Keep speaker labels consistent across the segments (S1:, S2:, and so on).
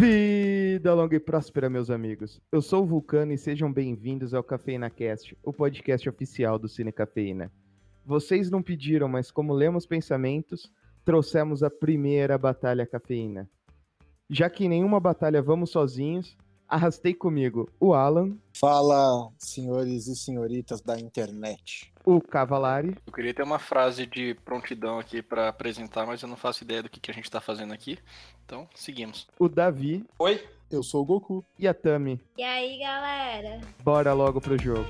S1: Vida longa e próspera, meus amigos. Eu sou o Vulcano e sejam bem-vindos ao Cafeína Cast, o podcast oficial do Cine Cafeína. Vocês não pediram, mas como lemos pensamentos, trouxemos a primeira batalha cafeína. Já que em nenhuma batalha vamos sozinhos, arrastei comigo o Alan,
S2: Fala, senhores e senhoritas da internet.
S1: o Cavalari,
S3: Eu queria ter uma frase de prontidão aqui pra apresentar, mas eu não faço ideia do que, que a gente tá fazendo aqui. Então, seguimos.
S1: o Davi
S4: Oi?
S2: Eu sou o Goku.
S1: e a Tami.
S5: E aí, galera?
S1: Bora logo pro jogo.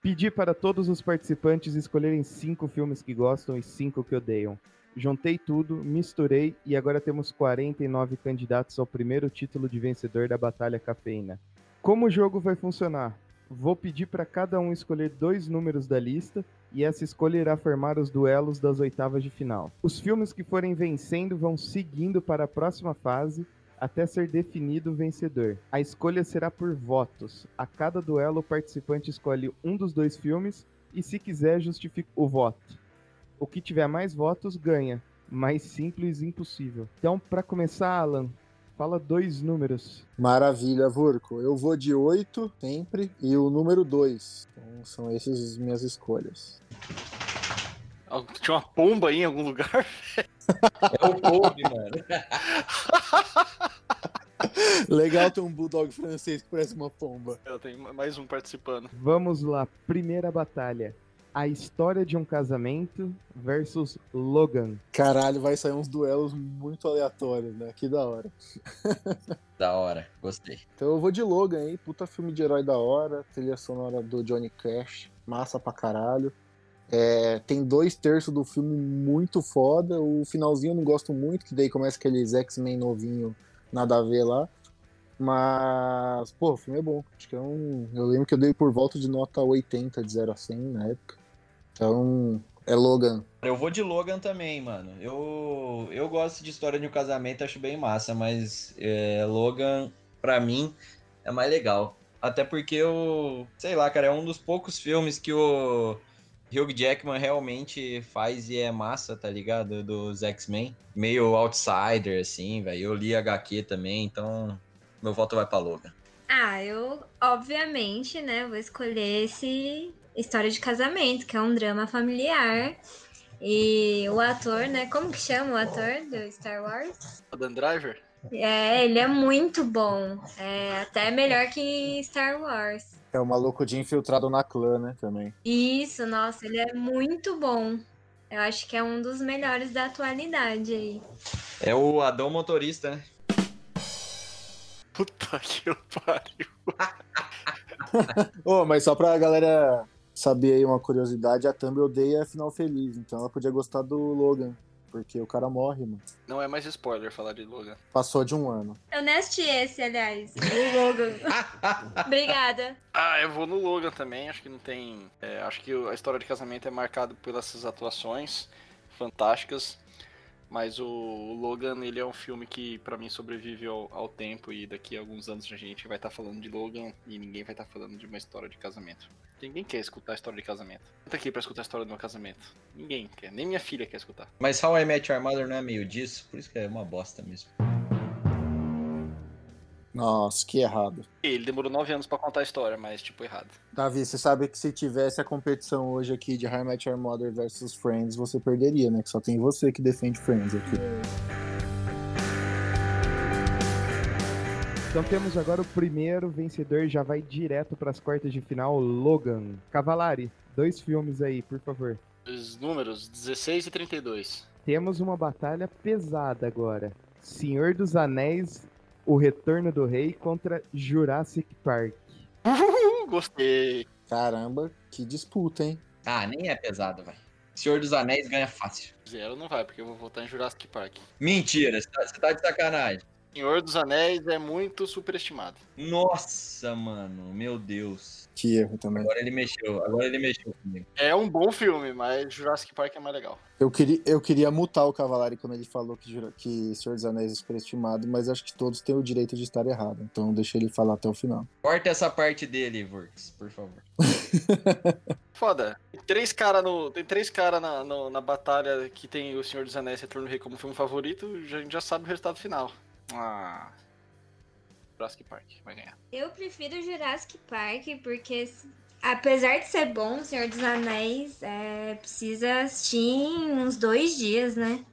S1: Pedi para todos os participantes escolherem cinco filmes que gostam e cinco que odeiam. Juntei tudo, misturei e agora temos 49 candidatos ao primeiro título de vencedor da Batalha Cafeína. Como o jogo vai funcionar? Vou pedir para cada um escolher dois números da lista e essa escolha irá formar os duelos das oitavas de final. Os filmes que forem vencendo vão seguindo para a próxima fase até ser definido o vencedor. A escolha será por votos. A cada duelo, o participante escolhe um dos dois filmes e, se quiser, justifica o voto. O que tiver mais votos ganha. Mais simples impossível. Então, para começar, Alan, fala dois números.
S2: Maravilha, Vurco. Eu vou de 8 sempre e o número 2. Então são essas as minhas escolhas.
S3: Tinha uma pomba aí em algum lugar?
S4: É o Kobe, mano.
S2: Legal ter um bulldog francês que parece uma pomba.
S3: Eu tenho mais um participando.
S1: Vamos lá, primeira batalha. A história de um casamento versus Logan.
S2: Caralho, vai sair uns duelos muito aleatórios, né? Que da hora.
S4: Da hora, gostei.
S2: Então eu vou de Logan aí, puta filme de herói da hora, trilha sonora do Johnny Cash, massa pra caralho. É, tem dois terços do filme muito foda, o finalzinho eu não gosto muito, que daí começa aqueles X-Men novinho, nada a ver lá. Mas, pô, o filme é bom. Acho que é um. Eu lembro que eu dei por volta de nota 80 de 0 a 100 na época. Então, é Logan.
S4: Eu vou de Logan também, mano. Eu, eu gosto de história de um casamento, acho bem massa, mas é, Logan, pra mim, é mais legal. Até porque eu, sei lá, cara, é um dos poucos filmes que o Hugh Jackman realmente faz e é massa, tá ligado? Dos X-Men. Meio outsider, assim, velho. Eu li HQ também, então meu voto vai pra Logan.
S5: Ah, eu, obviamente, né, vou escolher esse História de Casamento, que é um drama familiar. E o ator, né, como que chama o ator do Star Wars?
S3: Adam Driver?
S5: É, ele é muito bom. É até melhor que Star Wars.
S2: É o maluco de infiltrado na clã, né? Também.
S5: Isso, nossa, ele é muito bom. Eu acho que é um dos melhores da atualidade aí.
S4: É o Adão Motorista, né?
S3: Puta que pariu.
S2: Ô, mas só pra galera saber aí uma curiosidade, a Thumb odeia Final Feliz, então ela podia gostar do Logan, porque o cara morre, mano.
S3: Não é mais spoiler falar de Logan.
S2: Passou de um ano.
S5: Eu nem assisti esse, aliás. O Logan. Obrigada.
S3: Ah, eu vou no Logan também. Acho que não tem. é, acho que a história de casamento é marcada pelas essas atuações fantásticas. Mas o Logan, ele é um filme que pra mim sobrevive ao, ao tempo e daqui a alguns anos a gente vai estar falando de Logan e ninguém vai estar falando de uma história de casamento. Ninguém quer escutar a história de casamento. Quem tá aqui pra escutar a história do meu casamento? Ninguém quer, nem minha filha quer escutar.
S4: Mas How I Met Your Mother não é meio disso, por isso que é uma bosta mesmo.
S2: Nossa, que errado.
S3: Ele demorou nove anos pra contar a história, mas tipo, errado.
S2: Davi, você sabe que se tivesse a competição hoje aqui de I Met Your Mother versus Friends, você perderia, né? Que só tem você que defende Friends aqui.
S1: Então temos agora o primeiro vencedor, já vai direto para as quartas de final, Logan. Cavalari, dois filmes aí, por favor.
S3: Os números 16 e 32.
S1: Temos uma batalha pesada agora. Senhor dos Anéis, O Retorno do Rei contra Jurassic Park.
S3: Gostei.
S2: Caramba, que disputa, hein?
S4: Ah, nem é pesado, vai. Senhor dos Anéis ganha fácil.
S3: Zero não vai, porque eu vou votar em Jurassic Park.
S4: Mentira, você tá, você tá de sacanagem.
S3: Senhor dos Anéis é muito superestimado.
S4: Nossa, mano, meu Deus.
S2: Que erro também.
S4: Agora ele mexeu, agora ele mexeu comigo.
S3: É um bom filme, mas Jurassic Park é mais legal.
S2: Eu queria, eu queria mutar o Cavalari quando ele falou que, que Senhor dos Anéis é superestimado, mas acho que todos têm o direito de estar errado. Então deixa ele falar até o final.
S4: Corta essa parte dele, Vorks, por favor.
S3: Foda. Tem três caras no. Tem três cara na, no- na batalha que tem o Senhor dos Anéis e Retorno do Rei como filme favorito, já- a gente já sabe o resultado final. Ah. Jurassic Park vai ganhar.
S5: Eu prefiro Jurassic Park porque, apesar de ser bom, Senhor dos Anéis, é, precisa assistir em uns dois dias, né?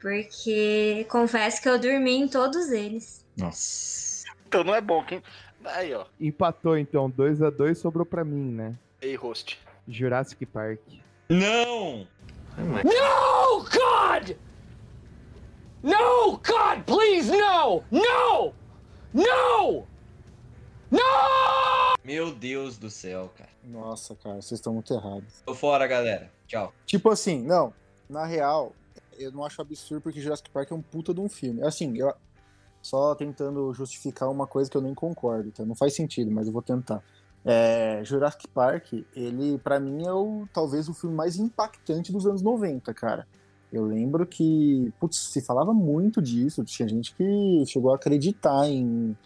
S5: Porque confesso que eu dormi em todos eles.
S4: Nossa.
S3: Então não é bom, quem. Aí, ó.
S1: Empatou então, 2 a 2 sobrou pra mim, né?
S3: Ei, host.
S1: Jurassic Park.
S4: Não!
S6: No, God! No, God, please, no! No! No! No!
S4: Meu Deus do céu, cara.
S2: Nossa, cara, vocês estão muito errados.
S4: Tô fora, galera. Tchau.
S2: Tipo assim, não, na real, eu não acho absurdo porque Jurassic Park é um puta de um filme. Assim, eu só tentando justificar uma coisa que eu nem concordo, então não faz sentido, mas eu vou tentar. É, Jurassic Park, ele pra mim é o talvez o filme mais impactante dos anos 90, cara. Eu lembro que, putz, se falava muito disso, tinha gente que chegou a acreditar em,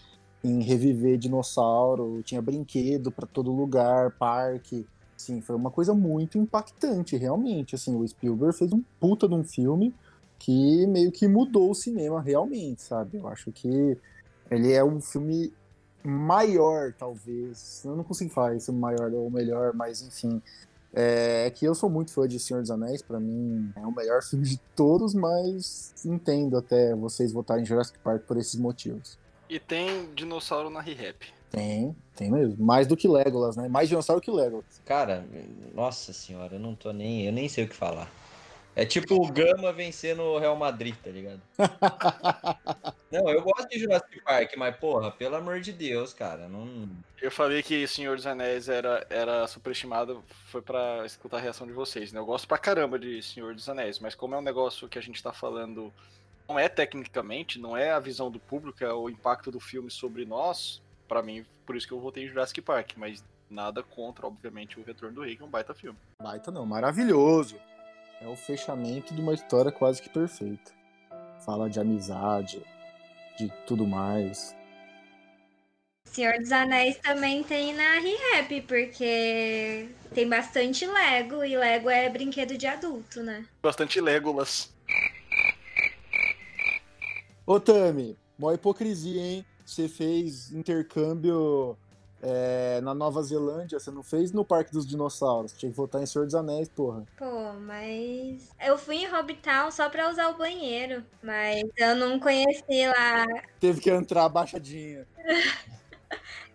S2: em reviver dinossauro, tinha brinquedo pra todo lugar, parque. Sim, foi uma coisa muito impactante, realmente. Assim, o Spielberg fez um puta de um filme que meio que mudou o cinema realmente, sabe? Eu acho que ele é um filme maior, talvez. Eu não consigo falar isso maior ou melhor, mas enfim. É que eu sou muito fã de Senhor dos Anéis, pra mim é o melhor filme de todos, mas entendo até vocês votarem em Jurassic Park por esses motivos.
S3: E tem dinossauro na Re-Rap.
S2: Tem, tem mesmo. Mais do que Legolas, né? Mais dinossauro que Legolas.
S4: Cara, nossa senhora, eu não tô nem. Eu nem sei o que falar. É tipo o Gama vencendo o Real Madrid, tá ligado? Não, eu gosto de Jurassic Park, mas porra, pelo amor de Deus, cara, não.
S3: Eu falei que Senhor dos Anéis era, era superestimado, foi pra escutar a reação de vocês, né? Eu gosto pra caramba de Senhor dos Anéis, mas como é um negócio que a gente tá falando, não é tecnicamente, não é a visão do público, é o impacto do filme sobre nós, pra mim, por isso que eu votei em Jurassic Park, mas nada contra, obviamente, o Retorno do Rei, que é um baita filme.
S2: Baita não, maravilhoso. É o fechamento de uma história quase que perfeita. Fala de amizade, de tudo mais.
S5: Senhor dos Anéis também tem na Re-Rap, porque tem bastante Lego e Lego é brinquedo de adulto, né?
S3: Bastante Legolas.
S2: Ô Tami, mó hipocrisia, hein? Você fez intercâmbio é, na Nova Zelândia, você não fez no Parque dos Dinossauros. Tinha que votar em Senhor dos Anéis, porra.
S5: Pô, mas. Eu fui em Hobbitown só pra usar o banheiro, mas eu não conheci lá.
S2: Teve que entrar abaixadinha.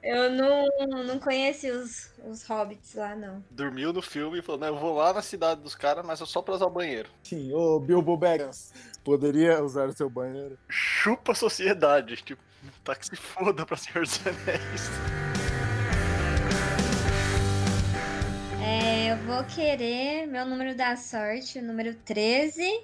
S5: Eu não, não conheci os, os hobbits lá, não.
S3: Dormiu no filme e falou, não, eu vou lá na cidade dos caras, mas é só pra usar o banheiro.
S2: Sim, ô Bilbo Baggins, poderia usar o seu banheiro?
S3: Chupa a sociedade, tipo, tá que se foda pra Senhor dos Anéis.
S5: Vou querer meu número da sorte, o número 13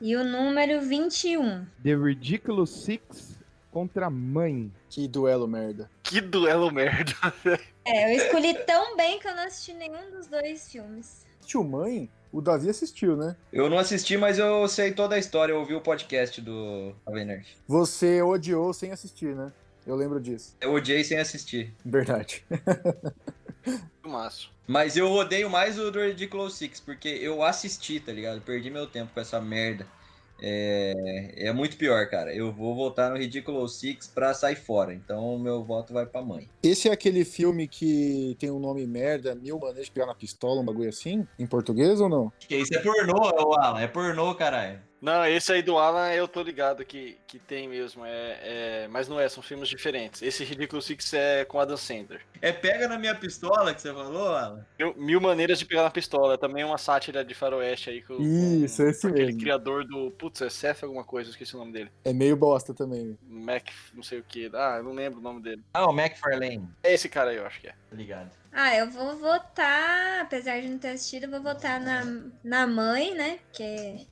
S5: e o número 21.
S1: The Ridiculous Six contra Mãe.
S2: Que duelo merda.
S3: Que duelo merda.
S5: É, eu escolhi tão bem que eu não assisti nenhum dos dois filmes.
S2: Tio Mãe, o Davi assistiu, né?
S4: Eu não assisti, mas eu sei toda a história, eu ouvi o podcast do Jovem Nerd.
S2: Você odiou sem assistir, né? Eu lembro disso.
S4: Eu odiei sem assistir.
S2: Verdade.
S3: Filmaço.
S4: Mas eu odeio mais o do Ridiculous Six, porque eu assisti, tá ligado? Perdi meu tempo com essa merda. É, é muito pior, cara. Eu vou votar no Ridiculous Six pra sair fora. Então meu voto vai pra mãe.
S2: Esse é aquele filme que tem um nome merda, Mil Maneiras de Pegar na Pistola, um bagulho assim? Em português ou não?
S4: Que isso é pornô, Alan. É pornô, caralho.
S3: Não, esse aí do Alan eu tô ligado que, que tem mesmo. É, é, mas não é, são filmes diferentes. Esse Ridículo Six é com Adam Sandler.
S4: É pega na minha pistola que você falou, Alan?
S3: Mil, Mil Maneiras de Pegar na Pistola. Também é uma sátira de faroeste aí com,
S2: Isso,
S3: com
S2: esse
S3: aquele
S2: mesmo.
S3: criador do. Putz, é Seth alguma coisa, eu esqueci o nome dele.
S2: É meio bosta também.
S3: Mac, não sei o que. Ah, eu não lembro o nome dele.
S4: Ah, o McFarlane.
S3: É esse cara aí, eu acho que é.
S4: Tá ligado.
S5: Ah, eu vou votar, apesar de não ter assistido, eu vou votar na, na mãe, né? Porque.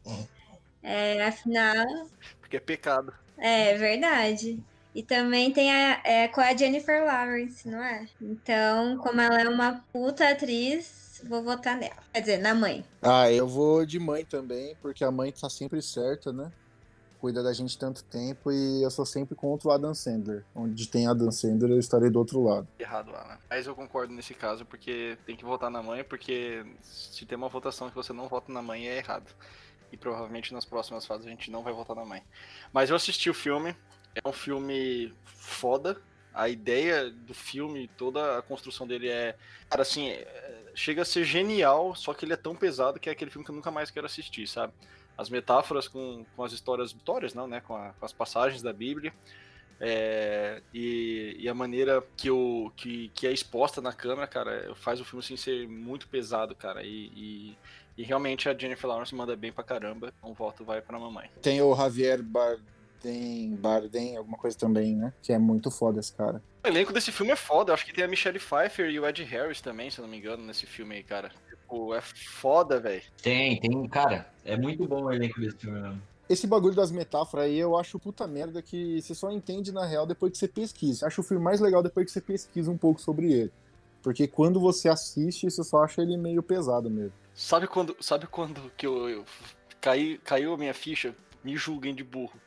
S5: É, afinal.
S3: Porque é pecado.
S5: É verdade. E também tem a, é, com a Jennifer Lawrence, não é? Então, como ela é uma puta atriz, vou votar nela. Quer dizer, na mãe.
S2: Ah, eu vou de mãe também, porque a mãe tá sempre certa, né? Cuida da gente tanto tempo e eu sou sempre contra o Adam Sandler. Onde tem Adam Sandler, eu estarei do outro lado.
S3: Errado lá, né? Mas eu concordo nesse caso, porque tem que votar na mãe, porque se tem uma votação que você não vota na mãe, é errado. E provavelmente nas próximas fases a gente não vai votar na mãe. Mas eu assisti o filme, é um filme foda. A ideia do filme, toda a construção dele é. Cara, assim, é- chega a ser genial, só que ele é tão pesado que é aquele filme que eu nunca mais quero assistir, sabe? As metáforas com, com as histórias, histórias não, né? Com, a- com as passagens da Bíblia. é, e, e a maneira que, o, que, que é exposta na câmera, cara, faz o filme assim, ser muito pesado, cara. E, e, e realmente a Jennifer Lawrence manda bem pra caramba. Um voto vai pra mamãe.
S2: Tem o Javier Bardem, Bardem, alguma coisa também, né? Que é muito foda esse cara.
S3: O elenco desse filme é foda. Eu acho que tem a Michelle Pfeiffer e o Ed Harris também, se eu não me engano, nesse filme aí, cara. Tipo, é foda, velho.
S4: Tem, tem, cara, é muito bom o elenco desse filme mesmo.
S2: Esse bagulho das metáforas aí eu acho puta merda que você só entende na real depois que você pesquisa. Acho o filme mais legal depois que você pesquisa um pouco sobre ele. Porque quando você assiste, você só acha ele meio pesado mesmo.
S3: Sabe quando, sabe quando que eu, eu caí, caiu a minha ficha? Me julguem de burro.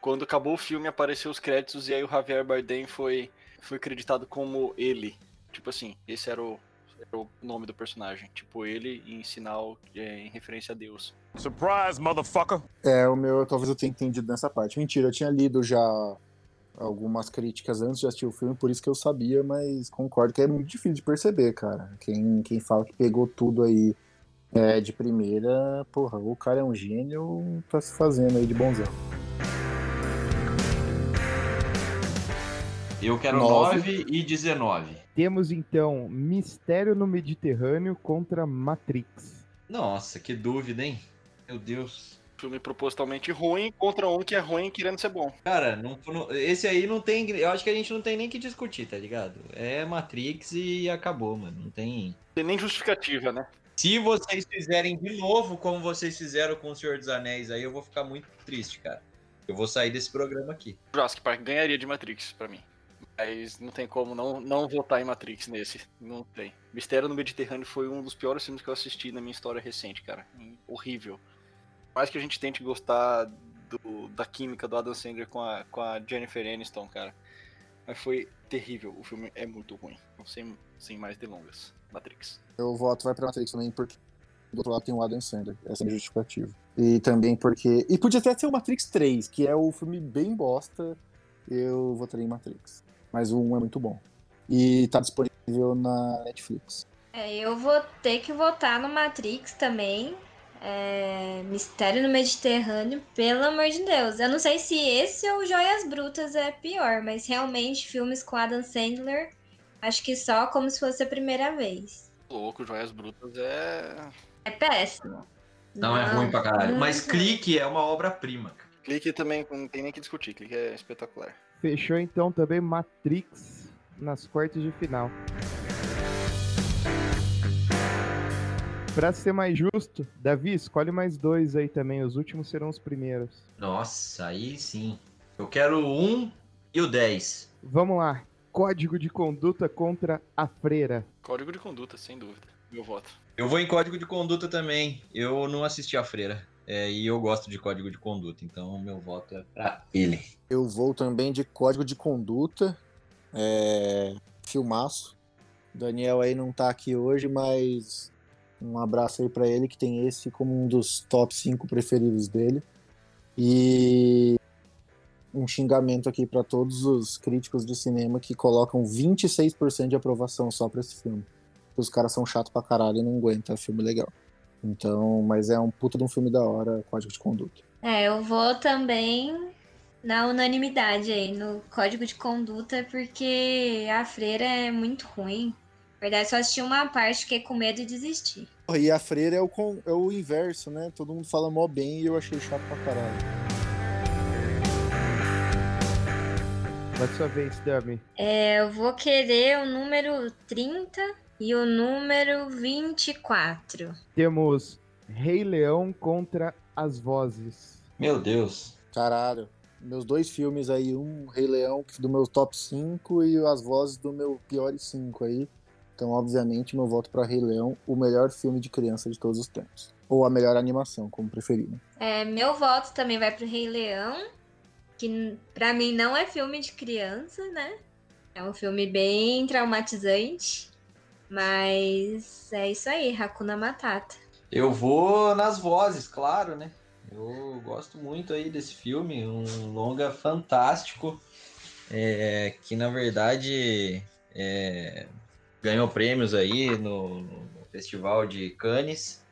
S3: Quando acabou o filme, apareceu os créditos e aí o Javier Bardem foi, foi acreditado como ele. Tipo assim, esse era o, era o nome do personagem. Tipo, ele em sinal, é, em referência a Deus.
S6: Surprise, motherfucker.
S2: É, o meu talvez eu tenha entendido nessa parte. Mentira, eu tinha lido já algumas críticas antes de assistir o filme, por isso que eu sabia, mas concordo que é muito difícil de perceber, cara. Quem, quem fala que pegou tudo aí é, de primeira, porra, o cara é um gênio, tá se fazendo aí de bonzão.
S4: Eu quero
S2: Nove.
S4: 9 e 19.
S1: Temos então Mistério no Mediterrâneo contra Matrix.
S4: Nossa, que dúvida, hein? Meu Deus.
S3: Filme propositalmente ruim contra um que é ruim querendo ser bom.
S4: Cara, não, não- esse aí não tem. Eu acho que a gente não tem nem que discutir, tá ligado? É Matrix e acabou, mano. Não tem.
S3: Tem nem justificativa, né?
S4: Se vocês fizerem de novo como vocês fizeram com o Senhor dos Anéis, aí eu vou ficar muito triste, cara. Eu vou sair desse programa aqui.
S3: Jurassic Park ganharia de Matrix pra mim. Mas não tem como não, não votar em Matrix nesse. Não tem. Mistério no Mediterrâneo foi um dos piores filmes que eu assisti na minha história recente, cara. Horrível. Mais que a gente tente gostar do- da química do Adam Sandler com a, com a Jennifer Aniston, cara. Mas foi terrível. O filme é muito ruim. Sem, sem mais delongas. Matrix.
S2: Eu voto vai pra Matrix também, porque do outro lado tem o Adam Sandler. Essa é a justificativa. E também porque. E podia até ser o Matrix 3, que é o filme bem bosta. Eu votaria em Matrix. Mas o 1 é muito bom. E tá disponível na Netflix.
S5: É, eu vou ter que votar no Matrix também. É, Mistério no Mediterrâneo, pelo amor de Deus. Eu não sei se esse ou Joias Brutas é pior, mas realmente filmes com Adam Sandler, acho que só como se fosse a primeira vez.
S3: Louco, Joias Brutas é.
S5: É péssimo.
S4: Não, é ruim pra caralho. Mas
S5: ruim.
S4: clique é uma obra-prima.
S3: Clique também não tem nem que discutir. Clique é espetacular.
S1: Fechou então também Matrix nas quartas de final. Pra ser mais justo, Davi, escolhe mais dois aí também. Os últimos serão os primeiros.
S4: Nossa, aí sim. Eu quero o 1 e o 10.
S1: Vamos lá. Código de conduta contra a freira.
S3: Código de conduta, sem dúvida. Meu voto.
S4: Eu vou em código de conduta também. Eu não assisti a freira. É, e eu gosto de código de conduta, então meu voto é pra ele.
S2: Eu vou também de código de conduta. É... Filmaço. Daniel aí não tá aqui hoje, mas um abraço aí pra ele, que tem esse como um dos top 5 preferidos dele. E um xingamento aqui pra todos os críticos de cinema que colocam 26% de aprovação só pra esse filme. Os caras são chatos pra caralho e não aguentam, é filme legal. Então, mas é um puta de um filme da hora, código de conduta.
S5: É, eu vou também na unanimidade aí, no código de conduta, porque a freira é muito ruim. Na verdade, só assisti uma parte, fiquei com medo de desistir.
S2: E a freira é o, é o inverso, né? Todo mundo fala mó bem e eu achei chato pra caralho.
S1: Vai sua vez, Dami.
S5: É, eu vou querer o número 30 e o número 24.
S1: Temos Rei Leão contra as Vozes.
S4: Meu Deus.
S2: Caralho. Meus dois filmes aí, um Rei Leão do meu top 5 e As Vozes do meu piores 5 aí. Então, obviamente, meu voto para Rei Leão, o melhor filme de criança de todos os tempos. Ou a melhor animação, como preferir.
S5: É, meu voto também vai pro Rei Leão, que pra mim não é filme de criança, né? É um filme bem traumatizante, mas é isso aí, Hakuna Matata.
S4: Eu vou nas vozes, claro, né? Eu gosto muito aí desse filme, um longa fantástico, é, que na verdade é, ganhou prêmios aí no, no Festival de Cannes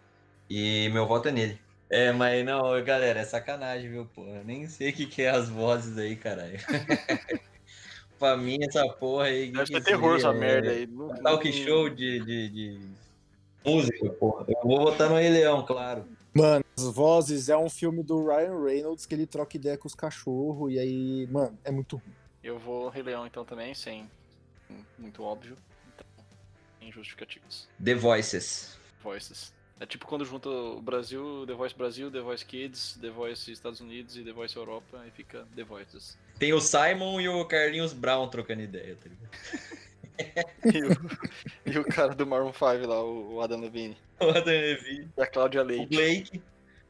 S4: e meu voto é nele. É, mas não, galera, é sacanagem, viu, pô? Eu nem sei o que, que é as vozes aí, caralho. pra mim, essa porra aí.
S3: Deve
S4: que que
S3: terror essa merda
S4: É,
S3: aí. Não-
S4: Talk
S3: não-
S4: show de, de, de música, porra. Eu vou votar no Rei Leão, claro.
S2: Mano, As Vozes é um filme do Ryan Reynolds que ele troca ideia com os cachorros e aí, mano, é muito ruim.
S3: Eu vou Rei Leão então também, sem muito óbvio. Então, sem.
S4: The Voices.
S3: Voices. É tipo quando junta o Brasil, The Voice Brasil, The Voice Kids, The Voice Estados Unidos e The Voice Europa e fica The Voices.
S4: Tem o Simon e o Carlinhos Brown trocando ideia, tá ligado?
S3: E o, e o cara do Maroon 5 lá, o o Adam Levine.
S4: O Adam Levine.
S3: E a Cláudia
S4: O
S3: Leite.
S4: Blake.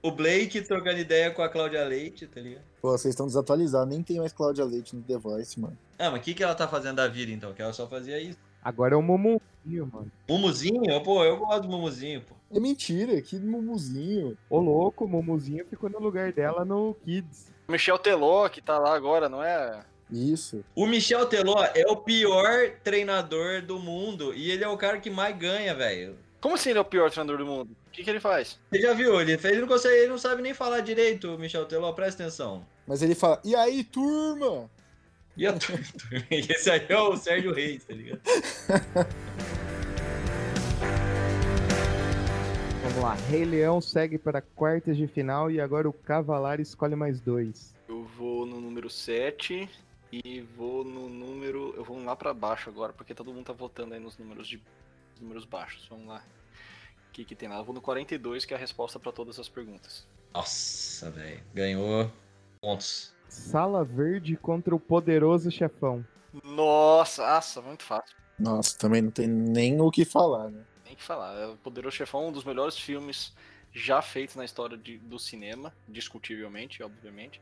S4: O Blake trocando ideia com a Cláudia Leite, tá ligado?
S2: Pô, vocês estão desatualizados, nem tem mais Cláudia Leite no The Voice, mano.
S4: Ah, mas o que, que ela tá fazendo da vida então? Que ela só fazia isso.
S1: Agora é o Mumuzinho, mano.
S4: Mumuzinho? Pô, eu gosto do Mumuzinho, pô.
S2: É mentira, que mumuzinho.
S1: Ô louco, o Mumuzinho ficou no lugar dela no Kids.
S3: Michel Teló, que tá lá agora, não é?
S2: Isso.
S4: O Michel Teló é o pior treinador do mundo e ele é o cara que mais ganha, velho.
S3: Como assim ele é o pior treinador do mundo? O que, que ele faz?
S4: Você já viu? Ele, fez, ele, não consegue, ele não sabe nem falar direito, o Michel Teló, presta atenção.
S2: Mas ele fala, e aí, turma?
S4: E a turma? Esse aí é o Sérgio Reis, tá ligado?
S1: Vamos lá. Rei Leão segue para quartas de final e agora o Cavalar escolhe mais dois.
S3: Eu vou no número 7 e vou no número. Eu vou lá pra baixo agora, porque todo mundo tá votando aí nos números de números baixos. Vamos lá. O que, que tem lá? Eu vou no 42, que é a resposta pra todas as perguntas.
S4: Nossa, velho. Ganhou pontos.
S1: Sala Verde contra o Poderoso Chefão.
S3: Nossa, nossa, muito fácil.
S2: Nossa, também não tem nem o que falar, né?
S3: Tem que falar. É O Poderoso Chefão é um dos melhores filmes já feitos na história de- do cinema, discutivelmente, obviamente.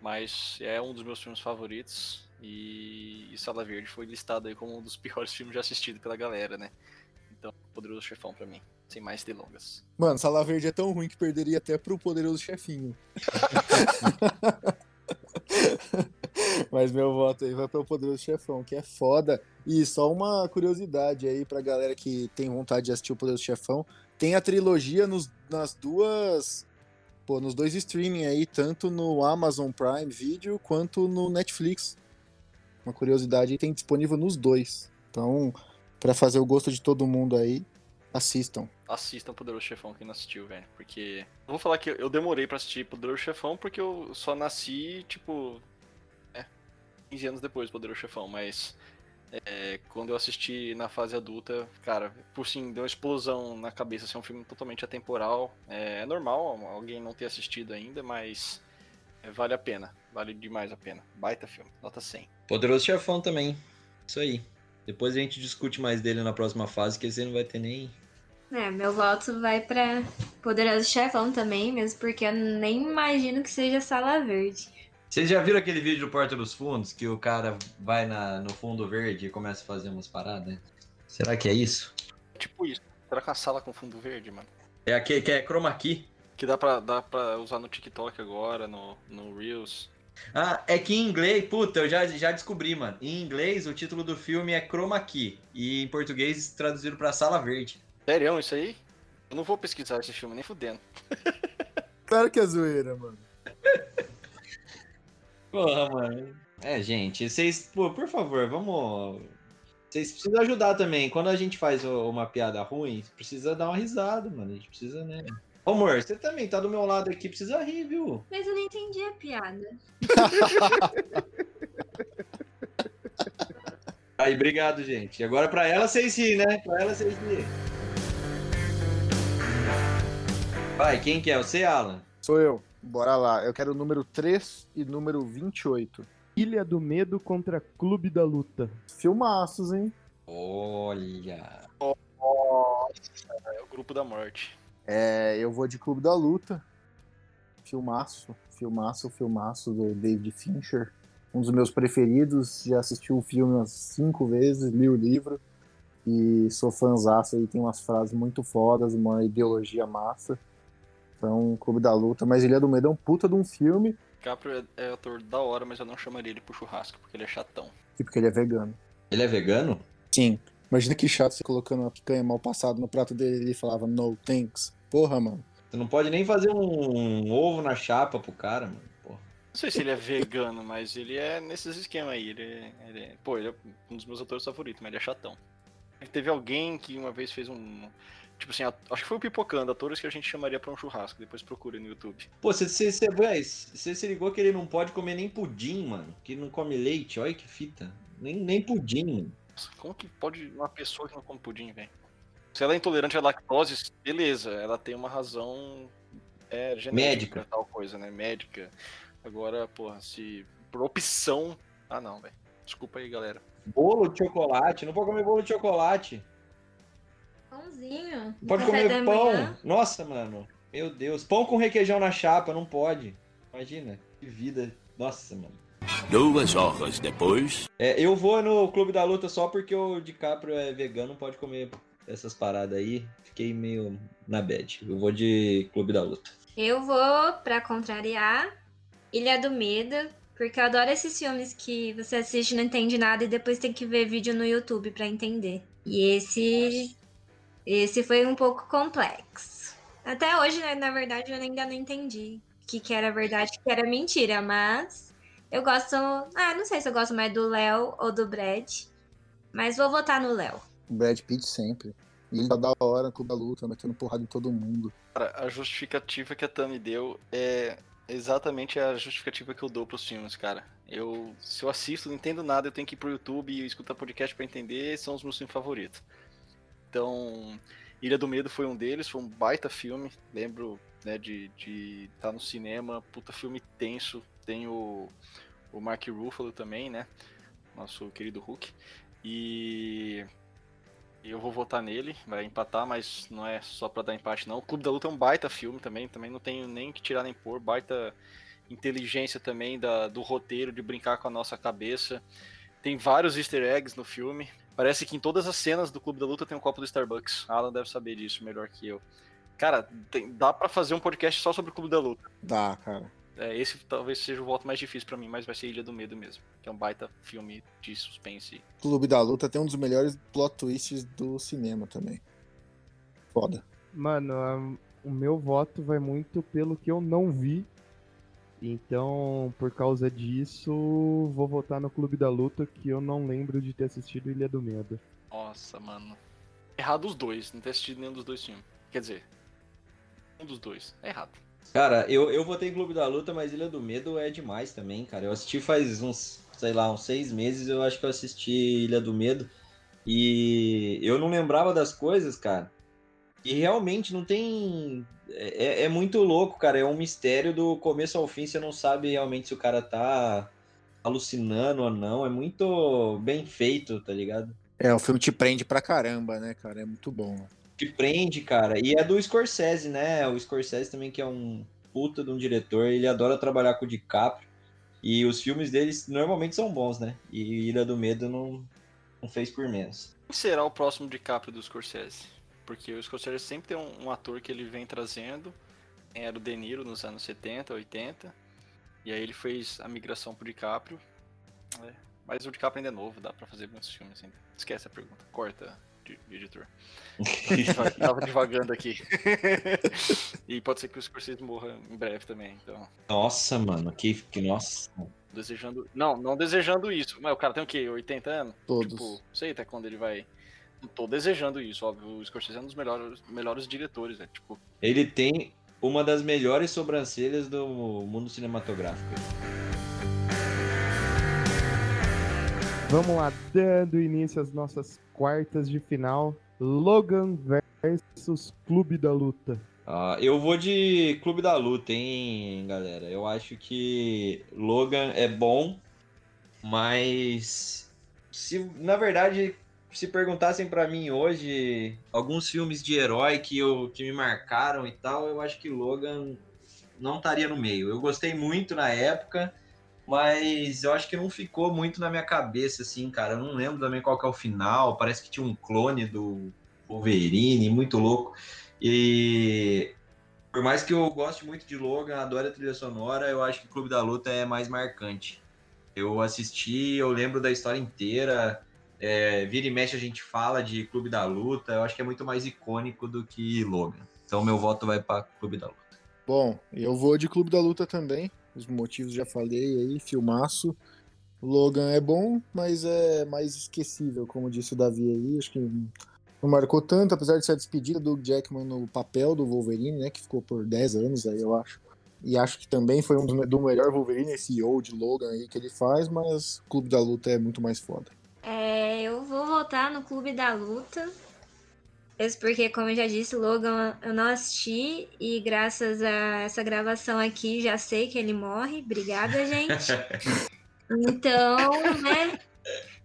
S3: Mas é um dos meus filmes favoritos. E, e Sala Verde foi listado aí como um dos piores filmes já assistidos pela galera, né? Então, Poderoso Chefão pra mim. Sem mais delongas.
S2: Mano, Sala Verde é tão ruim que perderia até pro poderoso chefinho. Mas meu voto aí vai pro poderoso chefão, que é foda. E só uma curiosidade aí pra galera que tem vontade de assistir o Poderoso Chefão. Tem a trilogia nos, nas duas. Pô, nos dois streaming aí, tanto no Amazon Prime Video quanto no Netflix. Uma curiosidade aí, tem disponível nos dois. Então, pra fazer o gosto de todo mundo aí, assistam.
S3: Assistam Poderoso Chefão quem não assistiu, velho. Porque. Vou falar que eu demorei pra assistir Poderoso Chefão porque eu só nasci, tipo. É. 15 anos depois do Poderoso Chefão, mas. é, quando eu assisti na fase adulta, cara, por sim, deu uma explosão na cabeça. Assim, é um filme totalmente atemporal. É, é normal alguém não ter assistido ainda, mas. é, vale a pena. Vale demais a pena. Baita filme. Nota 100.
S4: Poderoso Chefão também. Isso aí. Depois a gente discute mais dele na próxima fase, que esse aí não vai ter nem.
S5: É, meu voto vai pra Poderoso Chefão também, mesmo porque eu nem imagino que seja Sala Verde.
S4: Vocês já viram aquele vídeo do Porta dos Fundos, que o cara vai na, no fundo verde e começa a fazer umas paradas? Será que é isso?
S3: Tipo isso. Será que é uma sala com fundo verde, mano?
S4: É aquele que é chroma key.
S3: Que dá pra, dá pra usar no TikTok agora, no, no Reels.
S4: Ah, é que em inglês, puta, eu já, já descobri, mano. Em inglês, o título do filme é Chroma Key. E em português, traduzido pra Sala Verde.
S3: Sério, isso aí? Eu não vou pesquisar esse filme, nem fudendo.
S2: Claro que é zoeira, mano.
S4: Porra, mano. É, gente, vocês, pô, por favor, vamos. Vocês precisam ajudar também. Quando a gente faz uma piada ruim, precisa dar uma risada, mano. A gente precisa, né? Ô, amor, você também tá do meu lado aqui, precisa rir, viu?
S5: Mas eu não entendi a piada.
S4: Aí, obrigado, gente. Agora pra ela vocês rir, né? Pra ela vocês rir. Vai, quem que é? Você, Alan?
S2: Sou eu. Bora lá. Eu quero o número 3 e número 28.
S1: Ilha do Medo contra Clube da Luta.
S2: Filmaços, hein?
S4: Olha.
S3: Nossa, é o grupo da morte.
S2: É, eu vou de Clube da Luta. Filmaço, filmaço, filmaço do David Fincher. Um dos meus preferidos. Já assisti o filme umas cinco vezes, li o livro. E sou fãzaço aí, tem umas frases muito fodas, uma ideologia massa. Então, Clube da Luta. Mas Ilha do Medo é um puta de um filme.
S3: Caprio é, é ator da hora, mas eu não chamaria ele pro churrasco, porque ele é chatão.
S2: E porque ele é vegano.
S4: Ele é vegano?
S2: Sim. Imagina que chato você colocando uma picanha mal passada no prato dele e falava no thanks. Porra, mano.
S4: Tu não pode nem fazer um ovo na chapa pro cara, mano. Porra.
S3: Não sei se ele é vegano, mas ele é nesses esquemas aí. Ele, é- ele é- pô, ele é um dos meus atores favoritos, mas ele é chatão. Teve alguém que uma vez fez um. Tipo assim, acho que foi o Pipocando, atores que a gente chamaria pra um churrasco. Depois procura no YouTube.
S4: Pô, você, se ligou que ele não pode comer nem pudim, mano. Que ele não come leite, olha que fita. Nem, nem pudim, mano.
S3: Nossa, como que pode uma pessoa que não come pudim, velho? Se ela é intolerante à lactose, beleza, ela tem uma razão é, genética,
S4: Médica.
S3: tal coisa, né? Médica. Agora, porra, se por opção. Ah, não, velho. Desculpa aí, galera.
S4: Bolo de chocolate, não pode comer bolo de chocolate.
S5: Pãozinho.
S4: Pode
S5: Café
S4: comer pão.
S5: manhã.
S4: Nossa, mano. Meu Deus. Pão com requeijão na chapa, não pode. Imagina. Que vida. Nossa, mano.
S6: Duas horas depois.
S4: É, eu vou no Clube da Luta só porque o DiCaprio é vegano, não pode comer essas paradas aí. Fiquei meio na bad. Eu vou de Clube da Luta.
S5: Eu vou, pra contrariar, Ilha do Medo, porque eu adoro esses filmes que você assiste e não entende nada e depois tem que ver vídeo no YouTube pra entender. E esse. Esse foi um pouco complexo. Até hoje, né, na verdade, eu ainda não entendi o que, que era verdade e o que era mentira, mas eu gosto. Ah, não sei se eu gosto mais do Léo ou do Brad, mas vou votar no Léo.
S2: Brad Pitt sempre. E ele tá da hora, Clube da Luta, metendo porrada em todo mundo.
S3: Cara, a justificativa que a Tami deu é exatamente a justificativa que eu dou pros filmes, cara. Eu, se eu assisto, não entendo nada, eu tenho que ir pro YouTube e escutar podcast pra entender, são os meus filmes favoritos. Então, Ilha do Medo foi um deles, foi um baita filme, lembro né, de estar no cinema, puta filme tenso, tem o, o Mark Ruffalo também, né, nosso querido Hulk, e eu vou votar nele, vai empatar, mas não é só pra dar empate não. O Clube da Luta é um baita filme também, também não tenho nem que tirar nem pôr, baita inteligência também da, do roteiro, de brincar com a nossa cabeça. Tem vários easter eggs no filme. Parece que em todas as cenas do Clube da Luta tem um copo do Starbucks. Alan deve saber disso melhor que eu. Cara, tem- dá pra fazer um podcast só sobre o Clube da Luta.
S2: Dá, cara.
S3: É, esse talvez seja o voto mais difícil pra mim, mas vai ser Ilha do Medo mesmo. Que é um baita filme de suspense.
S2: Clube da Luta tem um dos melhores plot twists do cinema também. Foda.
S1: Mano, a- o meu voto vai muito pelo que eu não vi. Então, por causa disso, vou votar no Clube da Luta, que eu não lembro de ter assistido Ilha do Medo.
S3: Nossa, mano. Errado os dois, não ter assistido nenhum dos dois filmes. Quer dizer, um dos dois. É errado.
S4: Cara, eu, eu votei em Clube da Luta, mas Ilha do Medo é demais também, cara. Eu assisti faz uns, sei lá, uns seis meses, eu acho que eu assisti Ilha do Medo. E eu não lembrava das coisas, cara. E realmente não tem. É, é muito louco, cara. É um mistério do começo ao fim. Você não sabe realmente se o cara tá alucinando ou não. É muito bem feito, tá ligado?
S2: É, o filme te prende pra caramba, né, cara? É muito bom.
S4: Te prende, cara. E é do Scorsese, né? O Scorsese também, que é um puta de um diretor. Ele adora trabalhar com o DiCaprio. E os filmes deles normalmente são bons, né? E Ilha do Medo não, não fez por menos.
S3: Quem será o próximo DiCaprio do Scorsese? Porque o Scorsese sempre tem um, um ator que ele vem trazendo. Quem Era o De Niro nos anos 70, 80. E aí ele fez a migração pro DiCaprio. É, Mas o DiCaprio ainda é novo, dá pra fazer muitos filmes ainda. Esquece a pergunta. Corta, di- editor. Tava- Tava devagando aqui. e pode ser que o Scorsese morra em breve também, então.
S4: Nossa, mano, que, que nossa.
S3: Desejando. Não, não desejando isso. Mas o cara tem o quê? 80 anos?
S2: Todos.
S3: Tipo, sei até quando ele vai. Não tô desejando isso, óbvio. O Scorsese é um dos melhores, melhores diretores, é tipo.
S4: Ele tem uma das melhores sobrancelhas do mundo cinematográfico.
S1: Vamos lá, dando início às nossas quartas de final. Logan versus Clube da Luta.
S4: Ah, eu vou de Clube da Luta, hein, galera? Eu acho que Logan é bom, mas se na verdade se perguntassem pra mim hoje alguns filmes de herói que, eu, que me marcaram e tal, eu acho que Logan não estaria no meio. Eu gostei muito na época, mas eu acho que não ficou muito na minha cabeça, assim, cara. Eu não lembro também qual que é o final. Parece que tinha um clone do Wolverine, muito louco. E por mais que eu goste muito de Logan, adoro a trilha sonora, eu acho que Clube da Luta é mais marcante. Eu assisti, eu lembro da história inteira. É, vira e mexe a gente fala de Clube da Luta, eu acho que é muito mais icônico do que Logan. Então meu voto vai para Clube da Luta.
S2: Bom, eu vou de Clube da Luta também. Os motivos já falei aí, filmaço. Logan é bom, mas é mais esquecível, como disse o Davi aí. Acho que não marcou tanto, apesar de ser a despedida do Jackman no papel do Wolverine, né? Que ficou por 10 anos aí, eu acho. E acho que também foi um do melhor Wolverine, esse old Logan aí que ele faz, mas Clube da Luta é muito mais foda.
S5: É, eu vou votar no Clube da Luta. Isso porque, como eu já disse, Logan eu não assisti e graças a essa gravação aqui já sei que ele morre. Obrigada, gente. Então, né?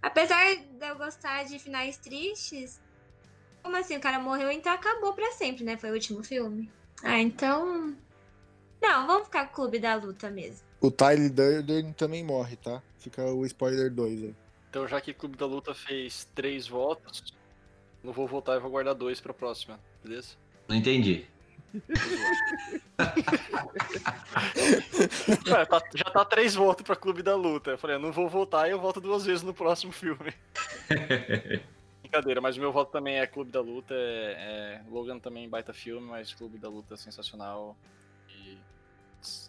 S5: Apesar de eu gostar de finais tristes, como assim? O cara morreu, então acabou pra sempre, né? Foi o último filme. Ah, então. Não, vamos ficar com o Clube da Luta mesmo.
S2: O Tyler Durden também morre, tá? Fica o spoiler 2 aí.
S3: Então, já que o Clube da Luta fez três votos, não vou votar e vou guardar dois pra próxima, beleza?
S4: Não entendi.
S3: Ué, tá- já tá três votos pra Clube da Luta. Eu falei, eu não vou votar e eu voto duas vezes no próximo filme. Brincadeira, mas o meu voto também é Clube da Luta. É, é- Logan também baita filme, mas Clube da Luta é sensacional.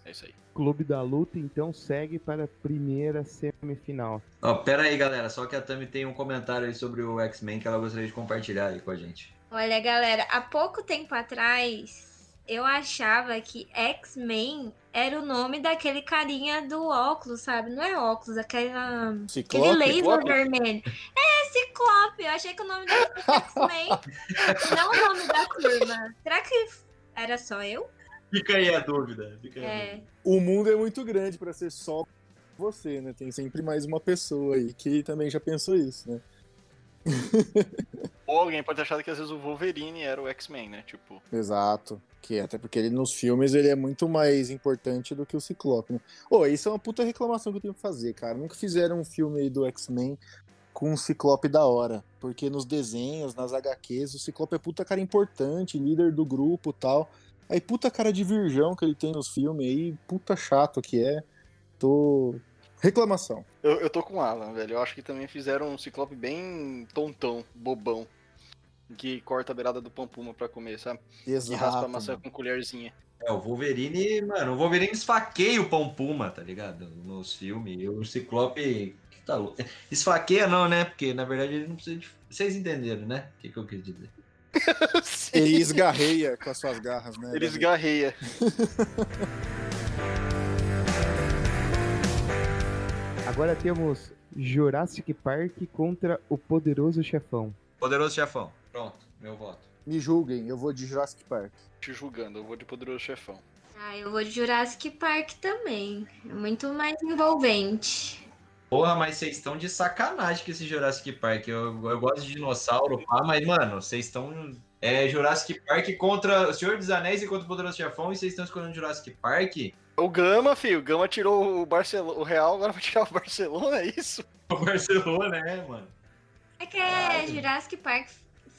S3: É isso aí.
S1: Clube da Luta, então, segue para a primeira semifinal.
S4: Ó, pera aí, galera. Só que a Tami tem um comentário aí sobre o X-Men que ela gostaria de compartilhar aí com a gente.
S5: Olha, galera, há pouco tempo atrás eu achava que X-Men era o nome daquele carinha do óculos, sabe? Não é óculos, aquela... aquele
S2: Ciclope?
S5: laser
S3: Ciclope?
S5: vermelho. É, Ciclope. Eu achei que o nome dele era X-Men, não o nome da turma. Será que era só eu?
S4: Fica aí a dúvida. Fica aí a
S5: É.
S4: dúvida.
S2: O mundo é muito grande pra ser só você, né? Tem sempre mais uma pessoa aí que também já pensou isso, né?
S3: Ou alguém pode achar que às vezes o Wolverine era o X-Men, né? Tipo,
S2: Exato. Que até porque ele nos filmes ele é muito mais importante do que o Ciclope, né? Ô, isso é uma puta reclamação que eu tenho que fazer, cara. Nunca fizeram um filme aí do X-Men com um Ciclope da hora. Porque nos desenhos, nas HQs, o Ciclope é puta cara importante, líder do grupo e tal. Aí puta cara de virgão que ele tem nos filmes aí, puta chato que é. Tô. Reclamação.
S3: eu, eu tô com o Alan, velho. Eu acho que também fizeram um Ciclope bem tontão, bobão. Que corta a beirada do Pampuma pra comer, sabe? E raspa a
S2: Exato.
S3: maçã
S2: mano.
S3: com colherzinha.
S4: É, o Wolverine, mano, o Wolverine esfaqueia o Pão Puma, tá ligado? Nos filmes. E o Ciclope. que Tá louco. Esfaqueia não, né? Porque na verdade ele não precisa de. Vocês entenderam, né? O que, que eu quis dizer?
S2: Ele esgarreia com as suas garras, né?
S3: Ele esgarreia.
S1: Agora temos Jurassic Park contra o Poderoso Chefão.
S4: Poderoso Chefão. Pronto, meu voto.
S2: Me julguem, eu vou de Jurassic Park.
S3: Te julgando, eu vou de Poderoso Chefão.
S5: Ah, eu vou de Jurassic Park também. É muito mais envolvente.
S4: Porra, mas vocês estão de sacanagem com esse Jurassic Park. Eu, eu gosto de dinossauro, pá, mas, mano, vocês estão. É Jurassic Park contra o Senhor dos Anéis e contra o Poderoso Chefão e vocês estão escolhendo Jurassic Park?
S3: O Gama, filho. O Gama tirou o, Barcelo... o Real, agora vai tirar o Barcelona, é isso?
S4: O Barcelona, né, mano?
S5: É que é, Jurassic Park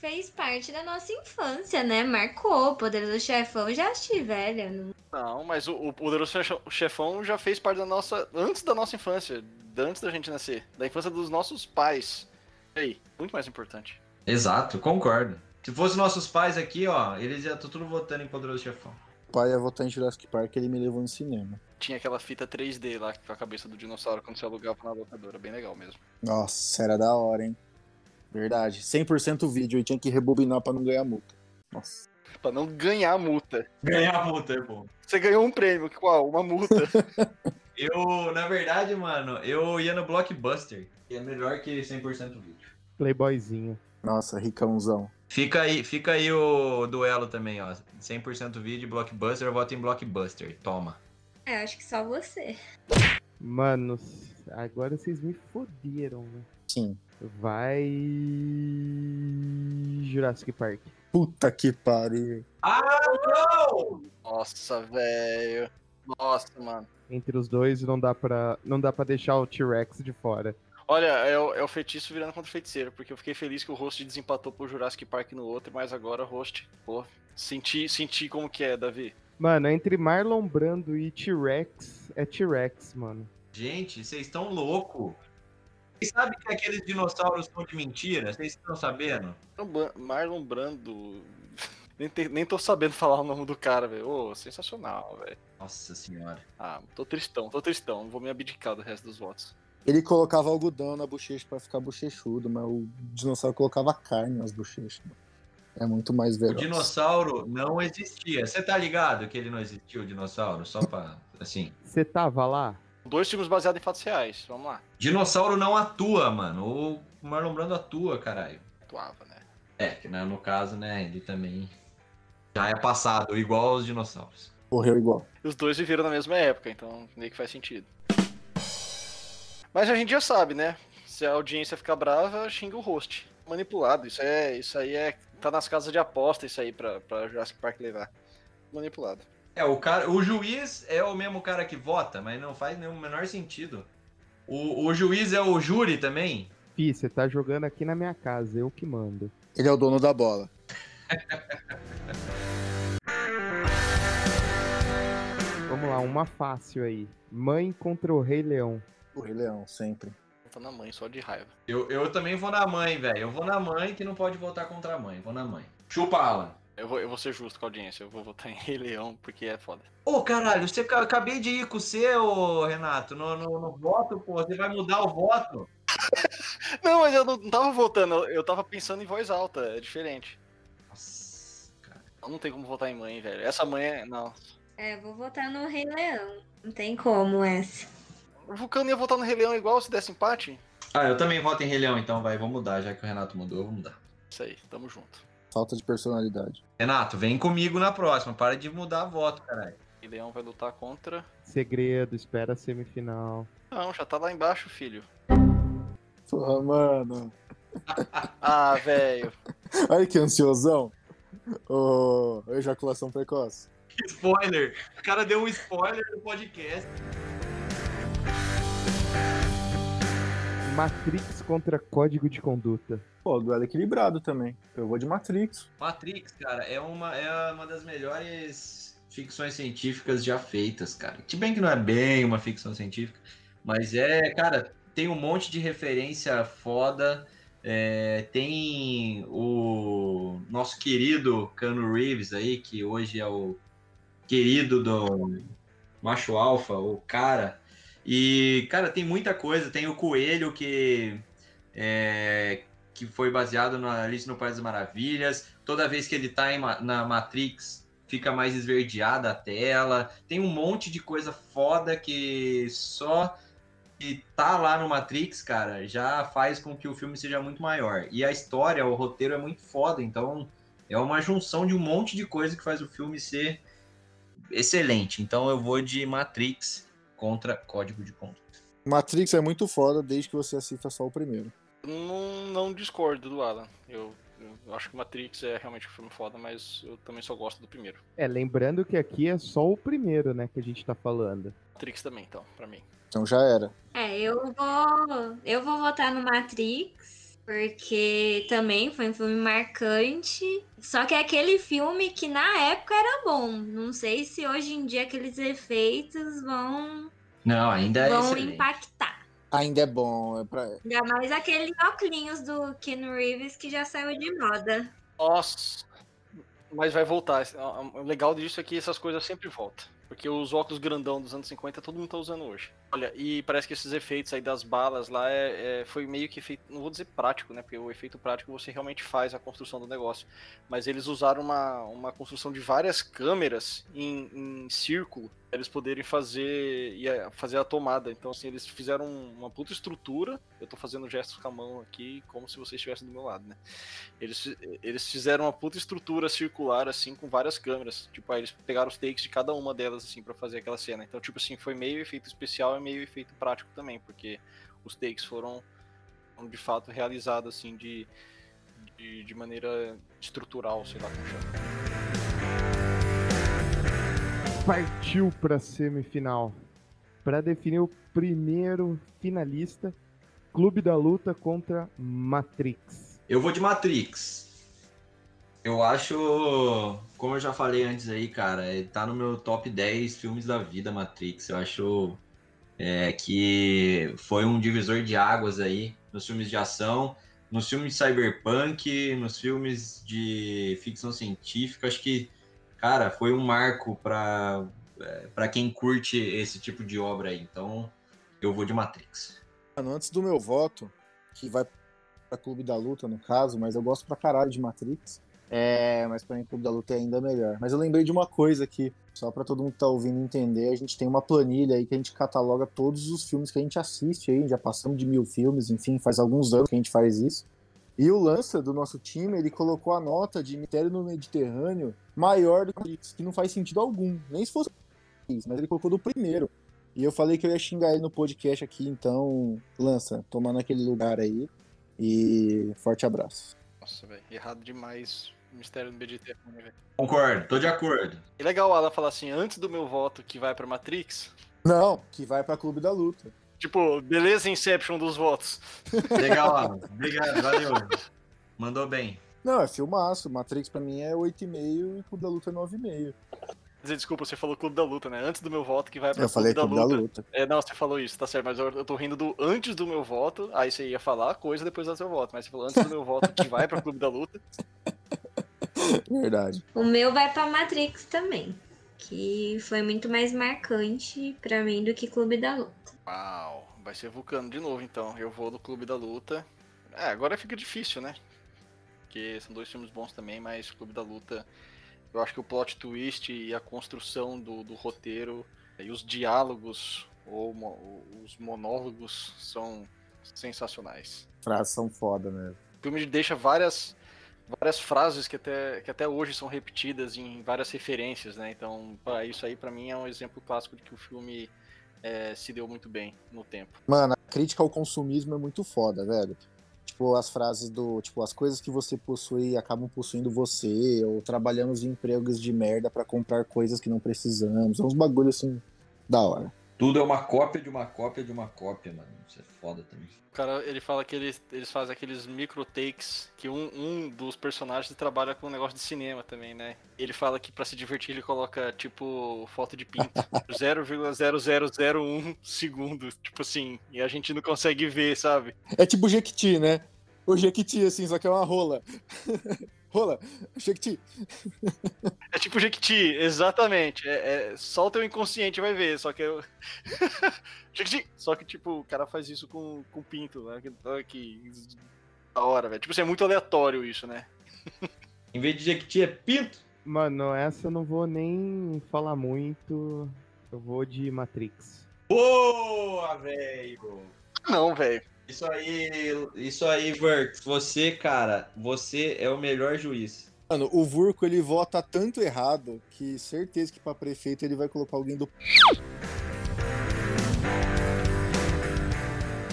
S5: fez parte da nossa infância, né? Marcou. Poderoso Chefão já assisti, velha. Não-
S3: Não, mas o, o Poderoso Chefe- Chefão já fez parte da nossa. Antes da nossa infância. Antes da gente nascer. Da infância dos nossos pais. E aí, muito mais importante.
S4: Exato, concordo. Se fosse nossos pais aqui, ó, eles já estão tudo votando em Poderoso Chefão.
S2: O pai ia votar em Jurassic Park, ele me levou no cinema.
S3: Tinha aquela fita 3D lá com a cabeça do dinossauro quando você alugava na locadora. Bem legal mesmo.
S2: Nossa, era da hora, hein? Verdade. 100% vídeo e tinha que rebobinar pra não ganhar multa. Nossa.
S3: Pra não ganhar a multa.
S4: Ganhar a multa é bom.
S3: Você ganhou um prêmio, qual? Uma multa.
S4: Eu, na verdade, mano, eu ia no Blockbuster, que é melhor que 100% vídeo.
S1: Playboyzinho.
S2: Nossa, ricãozão.
S4: Fica aí, fica aí o duelo também, ó. 100% vídeo, blockbuster, eu voto em blockbuster. Toma.
S5: É, acho que só você.
S1: Mano, agora vocês me fodiram, né?
S2: Sim.
S1: Vai. Jurassic Park.
S2: Puta que pariu.
S4: Ah, não!
S3: Nossa, velho. Nossa, mano.
S1: Entre os dois não dá pra, não dá pra deixar o T-Rex de fora.
S3: Olha, é o, é o feitiço virando contra o feiticeiro, porque eu fiquei feliz que o host desempatou pro Jurassic Park no outro, mas agora o host, pô, senti, senti como que é, Davi.
S1: Mano, entre Marlon Brando e T-Rex, é T-Rex, mano.
S4: Gente, vocês estão loucos. Vocês sabem que aqueles dinossauros são de mentira? Vocês estão sabendo?
S3: Marlon Brando. Nem, te- nem tô sabendo falar o nome do cara, velho. Ô, sensacional, velho.
S4: Nossa senhora.
S3: Ah, tô tristão, tô tristão. Vou me abdicar do resto dos votos.
S2: Ele colocava algodão na bochecha pra ficar bochechudo, mas o dinossauro colocava carne nas bochechas. É muito mais
S4: O
S2: veloz.
S4: dinossauro não existia. Você tá ligado que ele não existia, o dinossauro? Só pra, assim...
S1: Você tava lá?
S3: Dois filmes baseados em fatos reais. Vamos lá.
S4: Dinossauro não atua, mano. O Marlon Brando atua, caralho.
S3: Atuava, né?
S4: É, que né, no caso, né, ele também já é passado, igual aos dinossauros.
S2: Morreu igual.
S3: Os dois viveram na mesma época, então meio que faz sentido. Mas a gente já sabe, né? Se a audiência ficar brava, xinga o host. Manipulado. Isso é. Isso aí é. Tá nas casas de aposta isso aí pra, pra Jurassic Park levar. Manipulado.
S4: É, o cara, o juiz é o mesmo cara que vota, mas não faz nenhum menor sentido. O, o juiz é o júri também?
S1: Fih, você tá jogando aqui na minha casa, eu que mando.
S2: Ele é o dono da bola.
S1: Vamos lá, uma fácil aí. Mãe contra o Rei Leão.
S2: O Rei Leão, sempre.
S3: Tô na mãe, só de raiva.
S4: Eu, eu também vou na mãe, velho. Eu vou na mãe que não pode votar contra a mãe. Vou na mãe. Chupa, Alan.
S3: Eu vou, eu vou ser justo com a audiência. Eu vou votar em Rei Leão porque é foda.
S4: Ô, caralho, você ca- acabei de ir com o seu, Renato, no, no, no voto, pô. Você vai mudar o voto?
S3: Não, mas eu não não tava votando. Eu, eu tava pensando em voz alta. É diferente.
S4: Nossa, cara.
S3: Não tem como votar em mãe, velho. Essa mãe é. Não.
S5: É, vou votar no Rei Leão. Não tem como essa.
S3: O Vulcano ia votar no Rei Leão igual se desse empate?
S4: Ah, eu também voto em Rei Leão, então vai, vou mudar, já que o Renato mudou, eu vou mudar.
S3: Isso aí, tamo junto.
S2: Falta de personalidade.
S4: Renato, vem comigo na próxima, para de mudar voto, caralho.
S3: Rei Leão vai lutar contra.
S1: Segredo, espera a semifinal.
S3: Não, já tá lá embaixo, filho.
S2: Porra, mano.
S3: Ah, velho.
S2: Olha que ansiosão. Ô, ejaculação precoce.
S4: Spoiler! O cara deu um spoiler no podcast.
S1: Matrix contra Código de Conduta.
S2: Pô, duelo equilibrado também. Eu vou de Matrix.
S4: Matrix, cara, é uma, é uma das melhores ficções científicas já feitas, cara. Se bem que não é bem uma ficção científica, mas é, cara, tem um monte de referência foda. é, tem o nosso querido Cano Reeves aí, que hoje é o querido do Macho Alfa, o cara. E, cara, tem muita coisa. Tem o Coelho que é, que foi baseado na Alice no País das Maravilhas. Toda vez que ele tá em na Matrix, fica mais esverdeada a tela. Tem um monte de coisa foda que só que tá lá no Matrix, cara, já faz com que o filme seja muito maior. E a história, o roteiro é muito foda, então é uma junção de um monte de coisa que faz o filme ser excelente. Então eu vou de Matrix contra Código de Conduta.
S2: Matrix é muito foda desde que você assista só o primeiro.
S3: Não, não discordo do Alan. Eu, eu acho que Matrix é realmente um filme foda, mas eu também só gosto do primeiro.
S1: É, lembrando que aqui é só o primeiro, né, que a gente tá falando.
S3: Matrix também, então, pra mim.
S2: Então já era.
S5: É, eu vou. Eu vou votar no Matrix, porque também foi um filme marcante. Só que é aquele filme que na época era bom. Não sei se hoje em dia aqueles efeitos vão,
S4: Não, ainda é
S5: vão
S4: excelente.
S5: impactar.
S2: Ainda é bom. É pra...
S5: Ainda mais aquele óculos do Ken Reeves que já saiu de moda.
S3: Nossa! Mas vai voltar. O legal disso é que essas coisas sempre voltam. Porque os óculos grandão dos anos 50 todo mundo tá usando hoje. Olha, e parece que esses efeitos aí das balas lá é, é- foi meio que feito, não vou dizer prático, né? Porque o efeito prático você realmente faz a construção do negócio. Mas eles usaram uma, uma construção de várias câmeras em, em círculo pra eles poderem fazer, fazer a tomada. Então, assim, eles fizeram uma puta estrutura. Eu tô fazendo gestos com a mão aqui, como se vocês estivessem do meu lado, né? Eles, eles fizeram uma puta estrutura circular, assim, com várias câmeras. Tipo, aí eles pegaram os takes de cada uma delas, assim, pra fazer aquela cena. Então, tipo assim, foi meio efeito especial meio efeito prático também, porque os takes foram, de fato realizados, assim, de, de, de maneira estrutural, sei lá como chama.
S1: Partiu pra semifinal. Pra definir o primeiro finalista, Clube da Luta contra Matrix.
S4: Eu vou de Matrix. Eu acho, como eu já falei antes aí, cara, ele tá no meu top 10 filmes da vida, Matrix. Eu acho é, que foi um divisor de águas aí nos filmes de ação, nos filmes de cyberpunk, nos filmes de ficção científica. Acho que, cara, foi um marco pra, é, pra quem curte esse tipo de obra aí. Então, eu vou de Matrix.
S2: Antes do meu voto, que vai pra Clube da Luta, no caso, mas eu gosto pra caralho de Matrix. É, mas pra mim Clube da Luta é ainda melhor. Mas eu lembrei de uma coisa aqui, só pra todo mundo que tá ouvindo entender, a gente tem uma planilha aí que a gente cataloga todos os filmes que a gente assiste aí, já passamos de mil filmes, enfim, faz alguns anos que a gente faz isso. E o Lança, do nosso time, ele colocou a nota de Mistério no Mediterrâneo maior do que que não faz sentido algum, nem se fosse isso, mas ele colocou do primeiro. E eu falei que eu ia xingar ele no podcast aqui, então, Lança, toma naquele lugar aí. E forte abraço.
S3: Nossa, velho, errado demais Mistério do Mediterrâneo, velho.
S4: Concordo, tô de acordo.
S3: E legal o Alan falar assim, antes do meu voto que vai pra Matrix,
S2: Não, que vai pra Clube da Luta.
S3: tipo, beleza Inception dos votos.
S4: Legal, Alan. Obrigado, valeu. Mandou bem.
S2: Não, é filmaço. Matrix pra mim é 8,5 e Clube da Luta é 9,5.
S3: Quer dizer, desculpa, você falou Clube da Luta, né? Antes do meu voto que vai pra
S2: Eu falei
S3: Clube
S2: Clube
S3: da
S2: da
S3: Luta.
S2: Luta.
S3: É, não, você falou isso, tá certo, mas eu, eu tô rindo do antes do meu voto, aí você ia falar a coisa depois do seu voto, mas você falou antes do meu voto que vai pra Clube da Luta.
S2: Verdade.
S5: O meu vai pra Matrix também. Que foi muito mais marcante pra mim do que Clube da Luta.
S3: Uau, vai ser Vulcano de novo então. Eu vou do Clube da Luta. É, agora fica difícil, né? Porque são dois filmes bons também, mas Clube da Luta. Eu acho que o plot twist e a construção do, do roteiro e os diálogos ou mo- os monólogos são sensacionais.
S2: Frases são foda mesmo.
S3: O filme deixa várias várias frases que até, que até hoje são repetidas em várias referências, né? Então, isso aí pra mim é um exemplo clássico de que o filme é, se deu muito bem no tempo.
S2: Mano, a crítica ao consumismo é muito foda, velho. Tipo, as frases do. Tipo, as coisas que você possui acabam possuindo você, ou trabalhamos em empregos de merda pra comprar coisas que não precisamos. É uns bagulho assim, da hora.
S4: Tudo é uma cópia de uma cópia de uma cópia, mano. Isso é foda também.
S3: O cara, ele fala que eles, eles fazem aqueles micro takes, que um, um dos personagens trabalha com um negócio de cinema também, né? Ele fala que pra se divertir ele coloca, tipo, foto de pinto. 0,0001 segundos, tipo assim, e a gente não consegue ver, sabe?
S2: É tipo o Jequiti, né? O Jequiti, assim, só que é uma rola. rola, Jequiti.
S3: É tipo Jequiti, exatamente. É, é- só o teu inconsciente vai ver, só que eu. Jequiti! Só que, tipo, o cara faz isso com, com pinto, né? Que, que da hora, velho. Tipo assim, é muito aleatório isso, né?
S4: Em vez de Jequiti é pinto.
S1: Mano, essa eu não vou nem falar muito. Eu vou de Matrix.
S4: Boa, velho!
S3: Não, velho.
S4: Isso aí, isso aí, Vert. Você, cara, você é o melhor juiz.
S2: Mano, o Vurco ele vota tanto errado que certeza que pra prefeito ele vai colocar alguém do.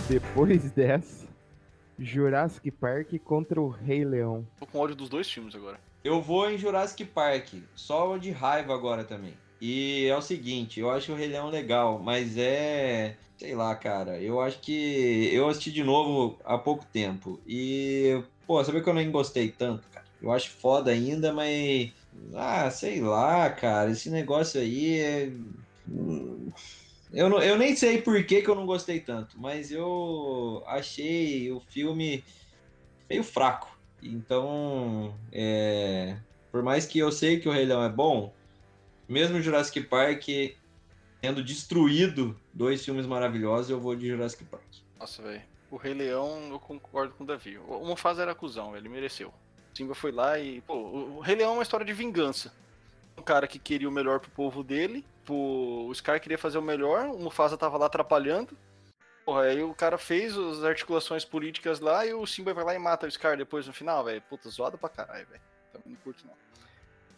S1: Depois dessa, Jurassic Park contra o Rei Leão.
S3: Tô com ódio dos dois filmes agora.
S4: Eu vou em Jurassic Park, só de raiva agora também. E é o seguinte, eu acho o Rei Leão legal, mas é. Sei lá, cara. Eu acho que. Eu assisti de novo há pouco tempo. E. Pô, sabe que eu nem gostei tanto, cara? Eu acho foda ainda, mas. Ah, sei lá, cara. Esse negócio aí é. Hum, Eu, não, eu nem sei por que, que eu não gostei tanto, mas eu achei o filme meio fraco. Então, é, por mais que eu sei que o Rei Leão é bom, mesmo o Jurassic Park tendo destruído dois filmes maravilhosos, eu vou de Jurassic Park.
S3: Nossa, velho. O Rei Leão, eu concordo com o Davi. O Mufasa era cuzão, ele mereceu. Simba foi lá e. Pô, o Rei Leão é uma história de vingança. Um cara que queria o melhor pro povo dele. Pô, o Scar queria fazer o melhor, o Mufasa tava lá atrapalhando. Porra, aí o cara fez as articulações políticas lá e o Simba vai lá e mata o Scar depois no final, velho. Puta, zoado pra caralho, velho. Também não curto não.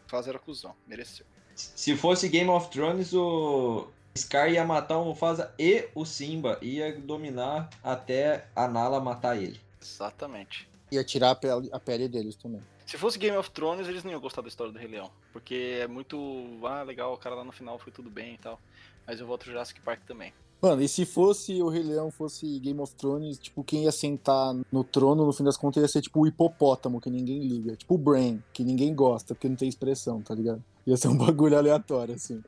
S3: Mufasa era cuzão, mereceu.
S4: Se fosse Game of Thrones, o Scar ia matar o Mufasa e o Simba. Ia dominar até a Nala matar ele.
S3: Exatamente.
S2: Ia tirar a pele, a pele deles também.
S3: Se fosse Game of Thrones, eles não iam gostar da história do Rei Leão. Porque é muito. Ah, legal, o cara lá no final foi tudo bem e tal. Mas eu voto Jurassic Park também.
S2: Mano, e se fosse o Rei Leão, fosse Game of Thrones, tipo, quem ia sentar no trono, no fim das contas, ia ser tipo o hipopótamo, que ninguém liga. Tipo o Brain, que ninguém gosta, porque não tem expressão, tá ligado? Ia ser um bagulho aleatório, assim.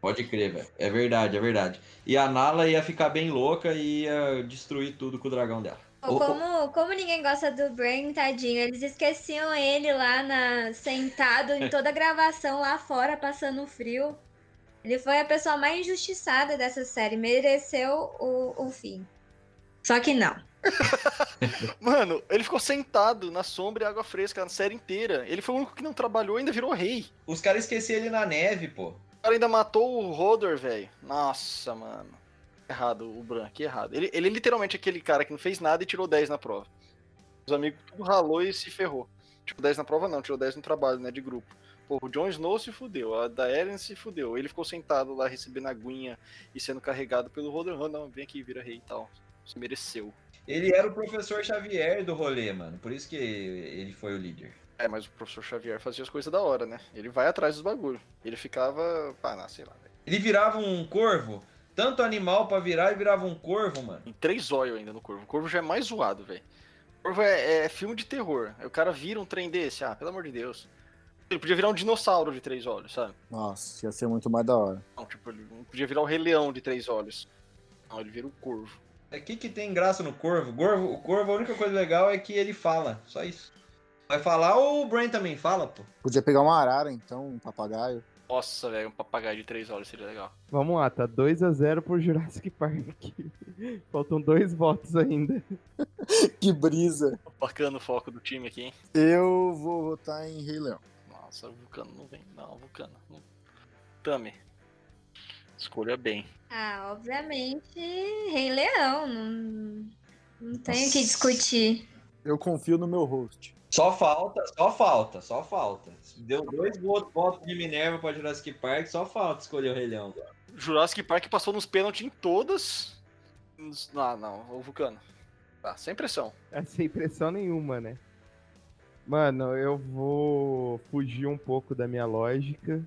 S4: Pode crer, velho. É verdade, é verdade. E a Nala ia ficar bem louca e ia destruir tudo com o dragão dela.
S5: Como, como ninguém gosta do Brain, tadinho, eles esqueciam ele lá na, sentado em toda a gravação lá fora, passando frio. Ele foi a pessoa mais injustiçada dessa série, mereceu o, o fim. Só que não.
S3: Mano, ele ficou sentado na sombra e água fresca na série inteira. Ele foi o único que não trabalhou e ainda virou rei.
S4: Os caras esqueceram ele na neve, pô.
S3: O cara ainda matou o Rodor, velho. Nossa, mano. Errado, o Bran, que errado. Ele, ele é literalmente aquele cara que não fez nada e tirou 10 na prova. Os amigos tudo ralou e se ferrou. Tipo, 10 na prova não, tirou 10 no trabalho, né, de grupo. Pô, o Jon Snow se fudeu, a Daenerys se fudeu. Ele ficou sentado lá recebendo aguinha e sendo carregado pelo. Oh, não, vem aqui, vira rei e tal. Se mereceu.
S4: Ele era o professor Xavier do rolê, mano. Por isso que ele foi o líder.
S3: É, mas o professor Xavier fazia as coisas da hora, né? Ele vai atrás dos bagulho. Ele ficava. Pá, não, sei lá, velho.
S4: Ele virava um corvo. Tanto animal pra virar e virava um corvo, mano.
S3: Em três olhos ainda no corvo. O corvo já é mais zoado, velho. O corvo é, é, filme de terror. Aí o cara vira um trem desse. Ah, pelo amor de Deus. Ele podia virar um dinossauro de três olhos, sabe?
S2: Nossa, ia ser muito mais da hora.
S3: Não, tipo, ele não podia virar o Rei Leão de três olhos. Não, ele vira o corvo.
S4: O é, que, que tem graça no corvo? corvo? O corvo, a única coisa legal é que ele fala. Só isso. Vai falar ou o Brain também fala, pô?
S2: Podia pegar uma arara, então, um papagaio.
S3: Nossa, velho, um papagaio de três olhos seria legal.
S1: Vamos lá, tá 2x0 pro Jurassic Park. Faltam dois votos ainda.
S2: que brisa.
S3: Bacana o foco do time aqui, hein?
S2: Eu vou votar em Rei Leão.
S3: Nossa, Vulcano não vem. Não, Vulcano. Não. Tami. Escolha bem.
S5: Ah, obviamente, Rei Leão. Não, não tenho o que discutir.
S2: Eu confio no meu host.
S4: Só falta, só falta, só falta. Deu dois votos de Minerva pra Jurassic Park, só falta escolher o Rei Leão.
S3: Jurassic Park passou nos pênaltis em todas. Ah, não, o Vulcano. Tá, sem pressão.
S1: É, sem pressão nenhuma, né? Mano, eu vou fugir um pouco da minha lógica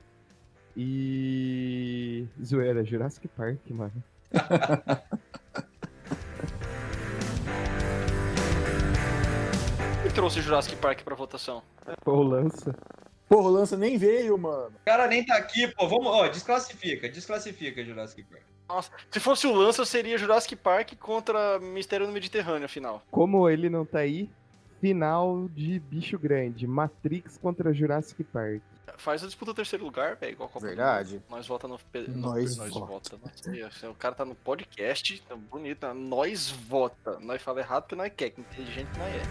S1: e. Zoeira, Jurassic Park, mano.
S3: E trouxe Jurassic Park pra votação?
S1: Pô, lança.
S2: Porra, o Lança nem veio, mano.
S4: O cara nem tá aqui, pô. Vamos, ó, desclassifica, desclassifica Jurassic Park.
S3: Nossa, se fosse o Lança, seria Jurassic Park contra Mistério no Mediterrâneo, afinal.
S1: Como ele não tá aí, final de bicho grande. Matrix contra Jurassic Park.
S3: Faz a disputa do terceiro lugar, velho, igual a Copa
S2: Verdade.
S3: Nós vota no.
S2: Nós
S3: nós
S2: vota.
S3: vota. Nossa, O cara tá no podcast, tá bonito. né? Nós vota. Nós fala errado porque nós quer, que inteligente nós é.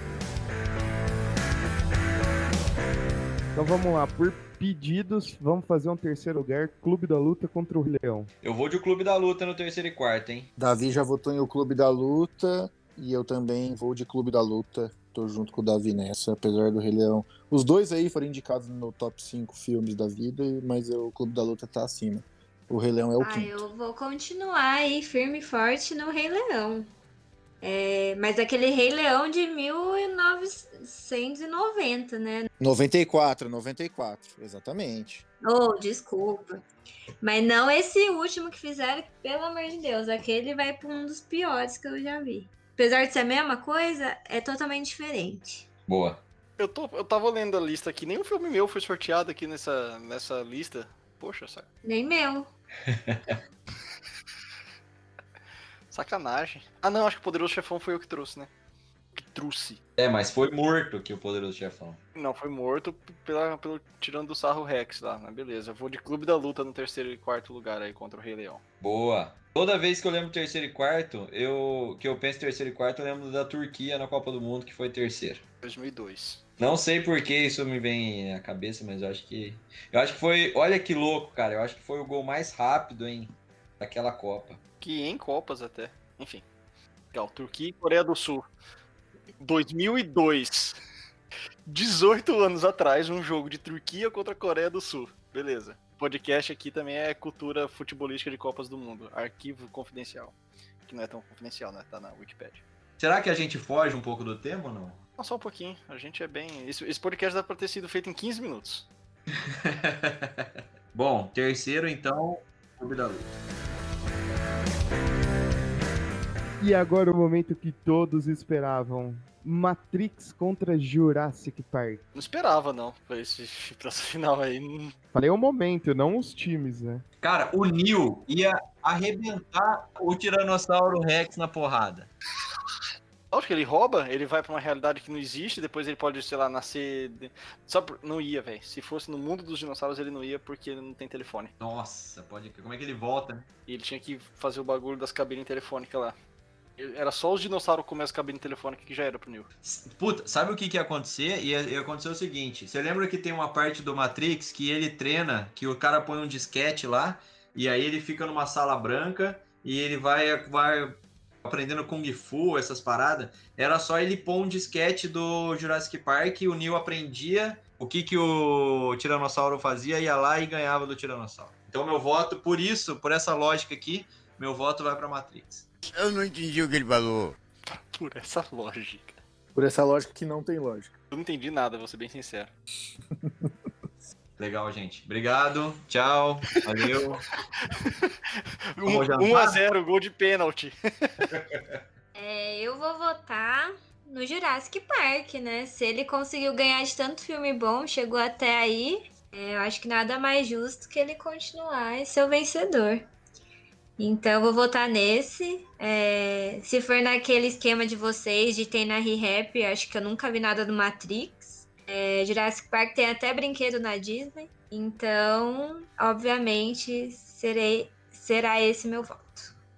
S1: Então vamos lá, por pedidos, vamos fazer um terceiro lugar. Clube da Luta contra o Leão.
S4: Eu vou de Clube da Luta no terceiro e quarto, hein?
S2: Davi já votou em O Clube da Luta. E eu também vou de Clube da Luta. Tô junto com o Davi nessa, apesar do Rei Leão. Os dois aí foram indicados no top 5 filmes da vida, mas o Clube da Luta tá acima. O Rei Leão é o
S5: Ah,
S2: quinto.
S5: eu vou continuar aí firme e forte no Rei Leão. É, mas aquele Rei Leão de 1990, né?
S2: 94, 94, exatamente.
S5: Oh, desculpa. Mas não esse último que fizeram, pelo amor de Deus. Aquele vai para um dos piores que eu já vi. Apesar de ser a mesma coisa, é totalmente diferente.
S4: Boa.
S3: Eu, tô, eu tava lendo a lista aqui, nenhum filme meu foi sorteado aqui nessa, nessa lista. Poxa, saca-
S5: Nem meu.
S3: sacanagem. Ah não, acho que o Poderoso Chefão foi eu que trouxe, né? Truce.
S4: É, mas foi morto que o Poderoso Chefão.
S3: Não, foi morto pela, pelo tirando do sarro Rex lá, mas beleza. Eu vou de Clube da Luta no terceiro e quarto lugar aí contra o Rei Leão.
S4: Boa. Toda vez que eu lembro terceiro e quarto, eu que eu penso terceiro e quarto, eu lembro da Turquia na Copa do Mundo, que foi terceiro.
S3: 2002.
S4: Não sei por que isso me vem à cabeça, mas eu acho que. Eu acho que foi. Olha que louco, cara. Eu acho que foi o gol mais rápido, hein? Daquela Copa.
S3: Que em Copas até. Enfim. Legal, Turquia e Coreia do Sul. 2002. 18 anos atrás, um jogo de Turquia contra a Coreia do Sul. Beleza. Podcast aqui também é cultura futebolística de Copas do Mundo. Arquivo confidencial. Que não é tão confidencial, né? Tá na Wikipedia.
S4: Será que a gente foge um pouco do tema ou não?
S3: Não, só um pouquinho. A gente é bem. Esse, esse podcast dá pra ter sido feito em 15 minutos.
S4: Bom, terceiro então, Clube da Luta.
S1: E agora o momento que todos esperavam. Matrix contra Jurassic Park.
S3: Não esperava, não, pra, esse, pra essa final aí.
S1: Falei o momento, não os times, né?
S4: Cara, o Neil ia arrebentar o Tiranossauro Rex na porrada.
S3: Lógico que ele rouba, ele vai pra uma realidade que não existe, depois ele pode, sei lá, nascer. Só por... Não ia, velho. Se fosse no mundo dos dinossauros, ele não ia porque ele não tem telefone.
S4: Nossa, pode. Como é que ele volta? né?
S3: E ele tinha que fazer o bagulho das cabines telefônicas lá. Era só os dinossauros comer as cabines telefônicas que já era pro Neil.
S4: Puta, sabe o que, que ia acontecer? Ia, ia acontecer o seguinte: você lembra que tem uma parte do Matrix que ele treina, que o cara põe um disquete lá, e aí ele fica numa sala branca e ele vai, vai aprendendo Kung Fu, essas paradas? Era só ele pôr um disquete do Jurassic Park e o Neo aprendia o que, que o Tiranossauro fazia, ia lá e ganhava do Tiranossauro. Então, meu voto, por isso, por essa lógica aqui, meu voto vai pra Matrix.
S6: Eu não entendi o que ele falou.
S3: Por essa lógica.
S2: Por essa lógica que não tem lógica.
S3: Eu não entendi nada, vou ser bem sincero.
S4: Legal, gente. Obrigado. Tchau. Valeu. Vamos jantar?
S3: 1 a 0 gol de pênalti.
S5: É, eu vou votar no Jurassic Park, né? Se ele conseguiu ganhar de tanto filme bom, chegou até aí, é, eu acho que nada mais justo que ele continuar e ser o vencedor. Então eu vou votar nesse. É, se for naquele esquema de vocês de tem na Re-Rap, acho que eu nunca vi nada do Matrix. É, Jurassic Park tem até brinquedo na Disney. Então, obviamente, serei, será esse meu voto.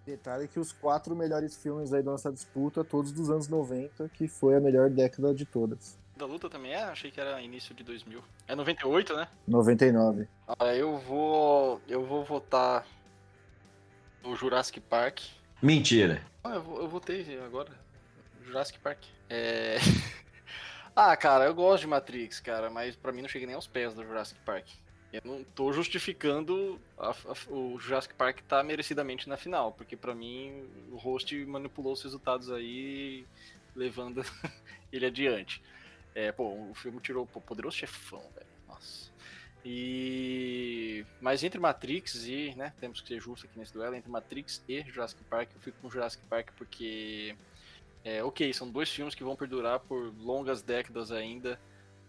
S2: Detalhe que os quatro melhores filmes aí da nossa disputa, todos dos anos 90, que foi a melhor década de todas.
S3: Da luta também é? Achei que era início de 2000. É 98, né?
S2: 99.
S3: Ah, eu vou. Eu vou votar no Jurassic Park.
S4: Mentira.
S3: Ah, eu, eu votei agora. Jurassic Park. É. ah, cara, eu gosto de Matrix, cara, mas pra mim não chega nem aos pés do Jurassic Park. Eu não tô justificando a- a- o Jurassic Park tá merecidamente na final, porque pra mim o host manipulou os resultados aí, levando ele adiante. É, pô, o filme tirou pô, poderoso chefão, velho. Nossa. E. Mas entre Matrix e, né, temos que ser justos aqui nesse duelo, entre Matrix e Jurassic Park, eu fico com Jurassic Park porque. É, ok, são dois filmes que vão perdurar por longas décadas ainda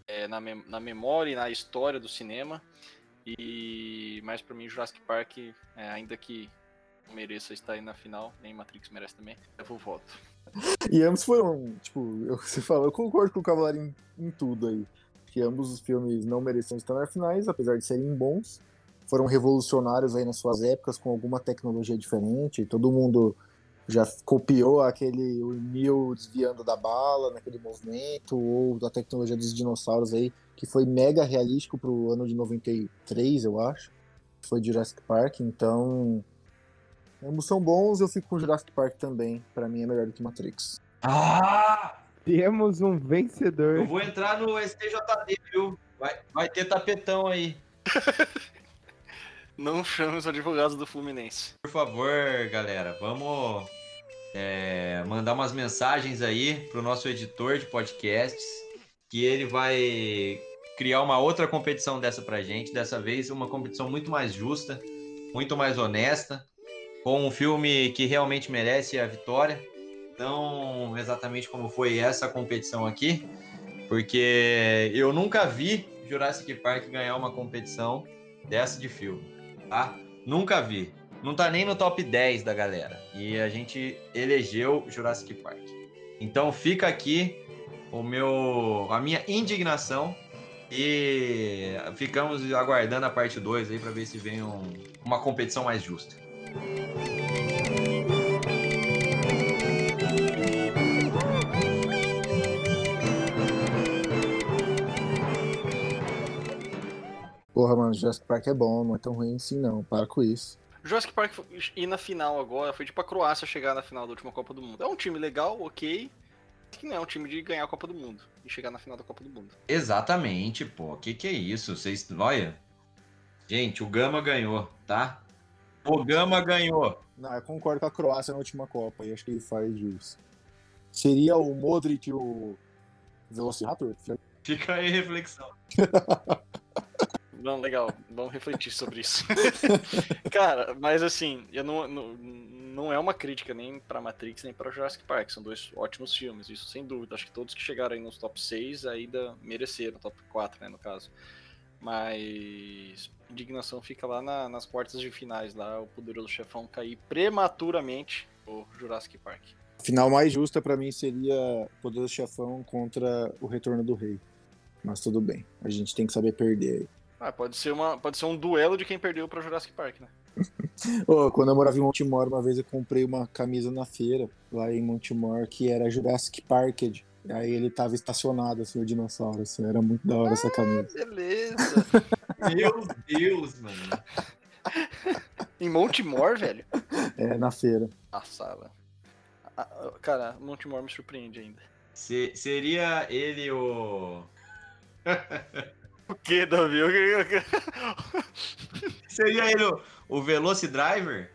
S3: é, na, mem- na memória e na história do cinema. E mas pra mim Jurassic Park, é, ainda que mereça estar aí na final, nem Matrix merece também, eu vou voto.
S2: E ambos foram, tipo, você falou, eu concordo com o em, em tudo aí. Que ambos os filmes não mereciam estar finais, apesar de serem bons. Foram revolucionários aí nas suas épocas, com alguma tecnologia diferente. Todo mundo já copiou aquele o Neo desviando da bala naquele movimento, ou da tecnologia dos dinossauros aí, que foi mega realístico pro ano de 93, eu acho. Foi Jurassic Park, então. Ambos são bons, eu fico com Jurassic Park também. Pra mim é melhor do que Matrix.
S4: Ah!
S1: Temos um
S4: Eu
S1: vencedor.
S4: vou entrar no STJD, viu? Vai, vai ter tapetão aí.
S3: Não chame os advogados do Fluminense.
S4: Por favor, galera, vamos é, mandar umas mensagens aí pro nosso editor de podcasts, que ele vai criar uma outra competição dessa pra gente, dessa vez uma competição muito mais justa, muito mais honesta, com um filme que realmente merece a vitória, não exatamente como foi essa competição aqui, porque eu nunca vi Jurassic Park ganhar uma competição dessa de filme, tá? Nunca vi. Não tá nem no top 10 da galera. E a gente elegeu Jurassic Park. Então fica aqui o meu, a minha indignação e ficamos aguardando a parte 2 aí para ver se vem um, uma competição mais justa.
S2: Porra, mano, Jurassic Park é bom, não é tão ruim assim não. Para com isso.
S3: Jurassic Park ir na final agora foi tipo a Croácia chegar na final da última Copa do Mundo. É um time legal, ok. Que não é um time de ganhar a Copa do Mundo e chegar na final da Copa do Mundo.
S4: Exatamente, pô. Que que é isso? Vocês. Olha. Gente, o Gama ganhou, tá? O Gama ganhou.
S2: Não, eu concordo com a Croácia na última Copa e acho que ele faz jus. Seria o Modric o Velociraptor?
S4: Fica aí a reflexão.
S3: Não, legal. Vamos refletir sobre isso. Cara, mas assim, eu não, não, não é uma crítica nem pra Matrix nem pra Jurassic Park. São dois ótimos filmes, isso sem dúvida. Acho que todos que chegaram aí nos top 6 ainda mereceram, top 4, né, no caso. Mas indignação fica lá na, nas portas de finais, lá o poderoso chefão cair prematuramente o Jurassic Park.
S2: A final mais justa para mim seria Poderoso Chefão contra o Retorno do Rei. Mas tudo bem, a gente tem que saber perder aí.
S3: Ah, pode ser, uma, pode ser um duelo de quem perdeu para Jurassic Park, né?
S2: oh, quando eu morava em Montemor, uma vez eu comprei uma camisa na feira, lá em Montemor, que era Jurassic Parked. Aí ele tava estacionado, assim, o dinossauro, assim, era muito da hora ah, essa camisa.
S3: Beleza!
S4: Meu Deus, mano.
S3: em Montemor, velho?
S2: É, na feira.
S3: A sala. Cara, Montemor me surpreende ainda.
S4: Se, seria ele o.
S3: O que, Davi?
S4: Seria ele o, o Velocidriver?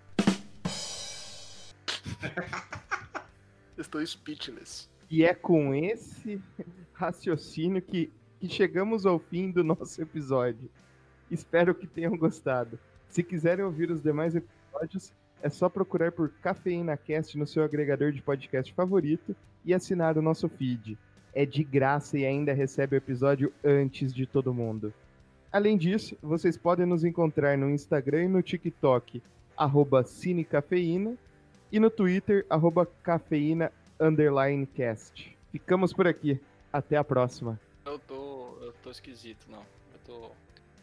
S3: Estou speechless.
S1: E é com esse raciocínio que, que chegamos ao fim do nosso episódio. Espero que tenham gostado. Se quiserem ouvir os demais episódios, é só procurar por Cafeína Cast no seu agregador de podcast favorito e assinar o nosso feed é de graça e ainda recebe o episódio antes de todo mundo. Além disso, vocês podem nos encontrar no Instagram e no TikTok, arroba cinecafeína, e no Twitter, arroba cafeína cast. Ficamos por aqui. Até a próxima.
S3: Eu tô, eu tô esquisito, não. Eu tô,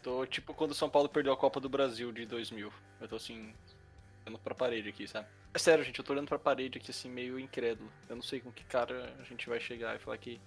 S3: tô tipo quando o São Paulo perdeu a Copa do Brasil de 2000. Eu tô assim, olhando pra parede aqui, sabe? É sério, gente, eu tô olhando pra parede aqui assim, meio incrédulo. Eu não sei com que cara a gente vai chegar e falar que